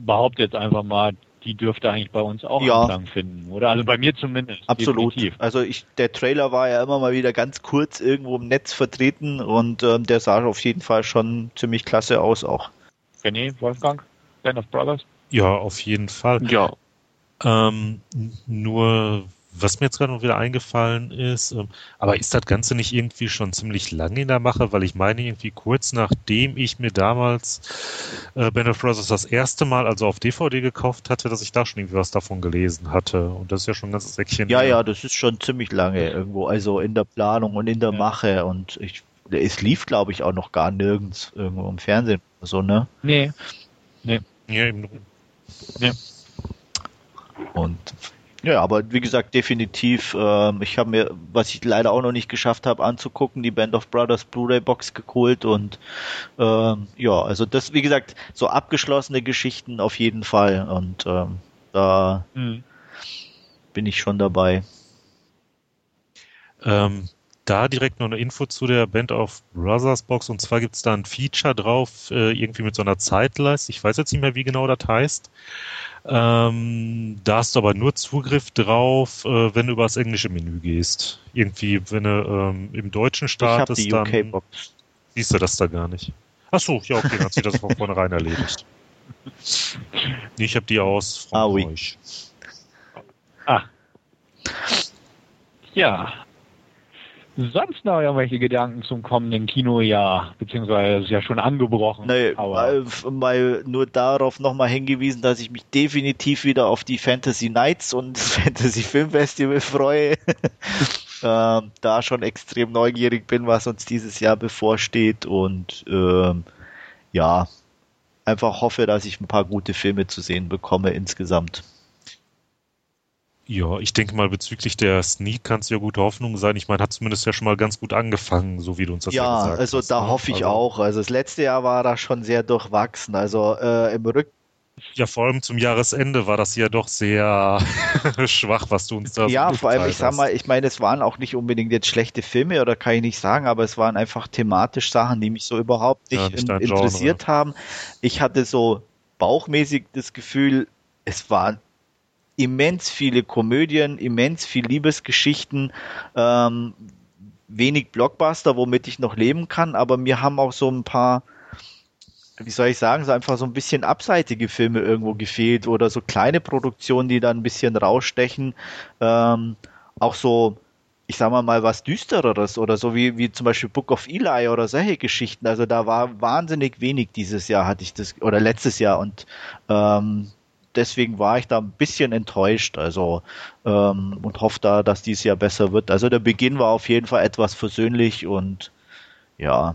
behaupte jetzt einfach mal, die dürfte eigentlich bei uns auch ja. Anklang finden, oder? Also bei mir zumindest. Absolut. Definitiv. Also ich, der Trailer war ja immer mal wieder ganz kurz irgendwo im Netz vertreten und ähm, der sah auf jeden Fall schon ziemlich klasse aus auch. René, Wolfgang, Band of Brothers? Ja, auf jeden Fall. Ja. Ähm, nur was mir jetzt gerade noch wieder eingefallen ist, ähm, aber ist das Ganze nicht irgendwie schon ziemlich lange in der Mache? Weil ich meine, irgendwie kurz nachdem ich mir damals äh, Band of Brothers das erste Mal, also auf DVD gekauft hatte, dass ich da schon irgendwie was davon gelesen hatte. Und das ist ja schon ein ganzes Säckchen. Ja, ja, das ist schon ziemlich lange irgendwo, also in der Planung und in der ja. Mache. Und ich, es lief, glaube ich, auch noch gar nirgends irgendwo im Fernsehen. So, ne? Nee. Nee. Ja, eben. Nee. Und ja, aber wie gesagt, definitiv. Ähm, ich habe mir, was ich leider auch noch nicht geschafft habe anzugucken, die Band of Brothers Blu-ray Box geholt und ähm, ja, also das, wie gesagt, so abgeschlossene Geschichten auf jeden Fall und ähm, da mhm. bin ich schon dabei. Ähm, da direkt noch eine Info zu der Band of Brothers Box und zwar gibt's da ein Feature drauf, äh, irgendwie mit so einer Zeitleiste. Ich weiß jetzt nicht mehr, wie genau das heißt. Ähm, da hast du aber nur Zugriff drauf, äh, wenn du über das englische Menü gehst. Irgendwie, wenn du ähm, im deutschen startest, ich hab die dann UK-Box. siehst du das da gar nicht. Ach so, ja, okay, dann hat sich das von vornherein erledigt. Nee, ich habe die aus Frankreich. Ah, oui. ah. Ja, sonst noch irgendwelche Gedanken zum kommenden Kinojahr? Beziehungsweise es ist ja schon angebrochen. Nee, mal, mal nur darauf nochmal hingewiesen, dass ich mich definitiv wieder auf die Fantasy Nights und das Fantasy Film Festival freue. ähm, da schon extrem neugierig bin, was uns dieses Jahr bevorsteht und ähm, ja, einfach hoffe, dass ich ein paar gute Filme zu sehen bekomme insgesamt. Ja, ich denke mal, bezüglich der Sneak kann es ja gute Hoffnung sein. Ich meine, hat zumindest ja schon mal ganz gut angefangen, so wie du uns das ja, ja gesagt also hast. Ja, also da hoffe ich also, auch. Also das letzte Jahr war da schon sehr durchwachsen. Also äh, im Rück ja, vor allem zum Jahresende war das ja doch sehr schwach, was du uns da Ja, so vor allem, ich sag mal, ich meine, es waren auch nicht unbedingt jetzt schlechte Filme oder kann ich nicht sagen, aber es waren einfach thematisch Sachen, die mich so überhaupt nicht, ja, nicht in, interessiert haben. Ich hatte so bauchmäßig das Gefühl, es waren immens viele Komödien, immens viel Liebesgeschichten, ähm, wenig Blockbuster, womit ich noch leben kann, aber mir haben auch so ein paar, wie soll ich sagen, so einfach so ein bisschen abseitige Filme irgendwo gefehlt oder so kleine Produktionen, die dann ein bisschen rausstechen. Ähm, auch so, ich sag mal mal was düstereres oder so wie, wie zum Beispiel Book of Eli oder solche Geschichten. Also da war wahnsinnig wenig dieses Jahr hatte ich das oder letztes Jahr und ähm, deswegen war ich da ein bisschen enttäuscht, also ähm, und hoffe da, dass dieses Jahr besser wird. Also der Beginn war auf jeden Fall etwas versöhnlich und ja,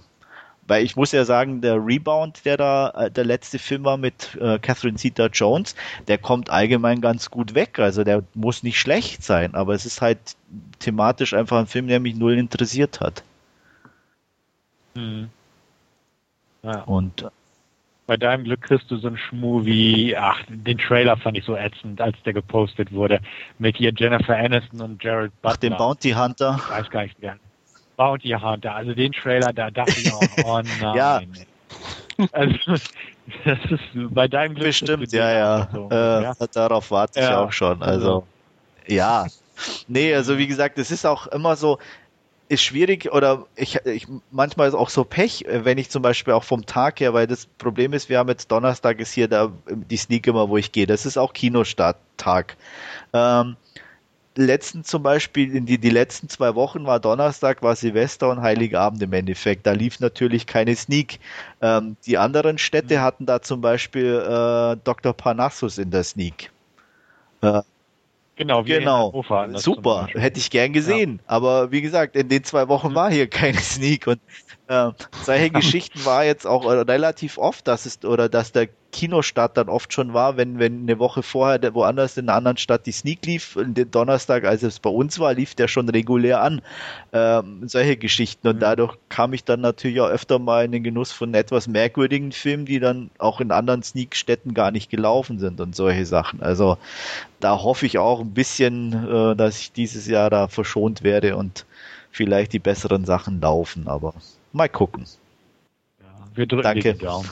weil ich muss ja sagen, der Rebound, der da äh, der letzte Film war mit äh, Catherine Zeta-Jones, der kommt allgemein ganz gut weg. Also der muss nicht schlecht sein, aber es ist halt thematisch einfach ein Film, der mich null interessiert hat. Mhm. Ja. Und bei deinem Glück kriegst du so einen Schmuh wie, ach, den Trailer fand ich so ätzend, als der gepostet wurde, mit hier Jennifer Aniston und Jared Butler. Ach, den Bounty Hunter. Ich weiß gar nicht gern. Bounty Hunter, also den Trailer, da dachte ich auch, oh nein. ja. Also, das ist bei deinem Glück. Bestimmt, ja, ja. So, äh, ja. Darauf warte ich ja. auch schon, also, ja. Nee, also wie gesagt, es ist auch immer so, ist schwierig oder ich, ich manchmal ist auch so Pech, wenn ich zum Beispiel auch vom Tag her, weil das Problem ist, wir haben jetzt Donnerstag ist hier da die Sneak immer, wo ich gehe. Das ist auch Kinostarttag. Ähm, letzten zum Beispiel, in die, die letzten zwei Wochen war Donnerstag, war Silvester und Heiligabend im Endeffekt. Da lief natürlich keine Sneak. Ähm, die anderen Städte mhm. hatten da zum Beispiel äh, Dr. Parnassus in der Sneak. Äh, Genau, wie genau. Super, hätte ich gern gesehen. Ja. Aber wie gesagt, in den zwei Wochen war hier keine Sneak und äh, solche Geschichten war jetzt auch relativ oft, dass es oder dass der Kinostart dann oft schon war, wenn, wenn eine Woche vorher woanders in einer anderen Stadt die Sneak lief, den Donnerstag, als es bei uns war, lief der schon regulär an. Ähm, solche Geschichten. Und mhm. dadurch kam ich dann natürlich auch öfter mal in den Genuss von etwas merkwürdigen Filmen, die dann auch in anderen Sneak-Städten gar nicht gelaufen sind und solche Sachen. Also da hoffe ich auch ein bisschen, äh, dass ich dieses Jahr da verschont werde und vielleicht die besseren Sachen laufen, aber mal gucken. Ja, wir drücken Danke. die Daumen.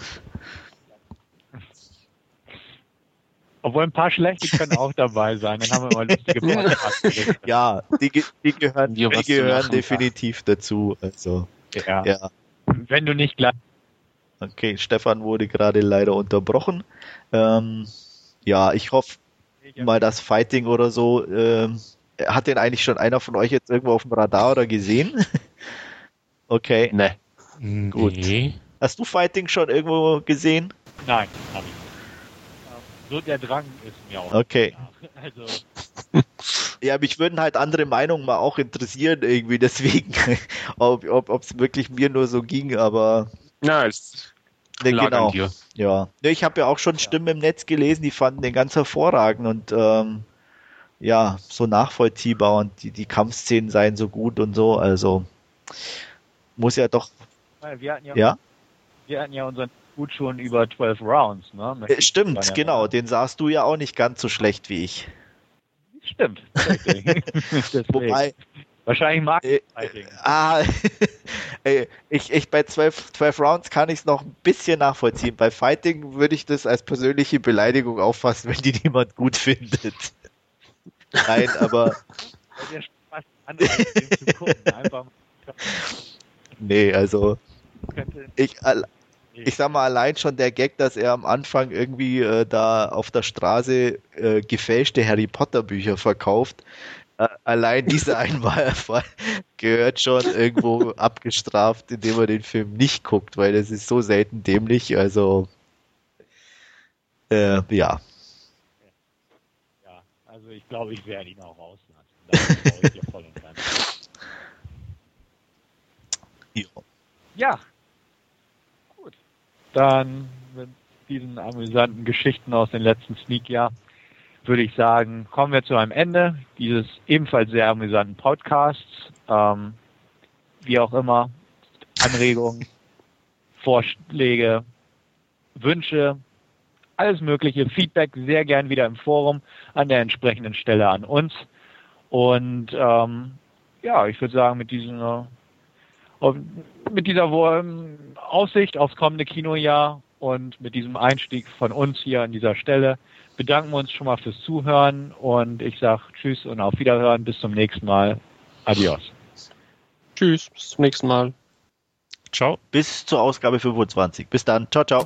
Obwohl ein paar schlechte können auch dabei sein, dann haben wir mal lustige Podcasts. Ja, die, ge- die gehören, die gehören definitiv dazu. Also, ja. ja. Wenn du nicht gleich Okay, Stefan wurde gerade leider unterbrochen. Ähm, ja, ich hoffe mal, das Fighting oder so, ähm, hat den eigentlich schon einer von euch jetzt irgendwo auf dem Radar oder gesehen? Okay. Ne. Gut. Nee. Hast du Fighting schon irgendwo gesehen? Nein, hab ich nicht. Ähm, So der Drang ist mir auch. Okay. Also, Ja, mich würden halt andere Meinungen mal auch interessieren, irgendwie, deswegen, ob es ob, es wirklich mir nur so ging, aber Ja, es ne, genau. an dir. Ja, Ne, ich habe ja auch schon Stimmen im Netz gelesen, die fanden den ganz hervorragend und ähm, ja, so nachvollziehbar und die, die Kampfszenen seien so gut und so, also muss ja doch, wir hatten ja, ja, wir hatten ja unseren Gut schon über 12 Rounds, ne? Äh, stimmt, daran genau, erinnern. den sahst du ja auch nicht ganz so schlecht wie ich. Stimmt. Wobei, Wahrscheinlich mag äh, ich Fighting. ah, ey, ich, ich bei 12, 12 Rounds kann ich es noch ein bisschen nachvollziehen. Bei Fighting würde ich das als persönliche Beleidigung auffassen, wenn die niemand gut findet. Nein, aber nee, also ich, ich sag mal, allein schon der Gag, dass er am Anfang irgendwie äh, da auf der Straße äh, gefälschte Harry Potter Bücher verkauft, äh, allein dieser Einmalfall gehört schon irgendwo abgestraft, indem man den Film nicht guckt, weil das ist so selten dämlich, also äh, ja. Ja, also ich glaube, ich werde ihn auch rauslassen. Traue ich voll und ganz. Ja. Gut. Dann mit diesen amüsanten Geschichten aus den letzten Sneak-Jahr würde ich sagen, kommen wir zu einem Ende dieses ebenfalls sehr amüsanten Podcasts. Ähm, wie auch immer, Anregungen, Vorschläge, Wünsche, alles mögliche, Feedback sehr gern wieder im Forum an der entsprechenden Stelle an uns. Und ähm, ja, ich würde sagen, mit diesen äh, und mit dieser Aussicht aufs kommende Kinojahr und mit diesem Einstieg von uns hier an dieser Stelle bedanken wir uns schon mal fürs Zuhören und ich sage Tschüss und auf Wiederhören. Bis zum nächsten Mal. Adios. Tschüss, bis zum nächsten Mal. Ciao. Bis zur Ausgabe 25. Bis dann. Ciao, ciao.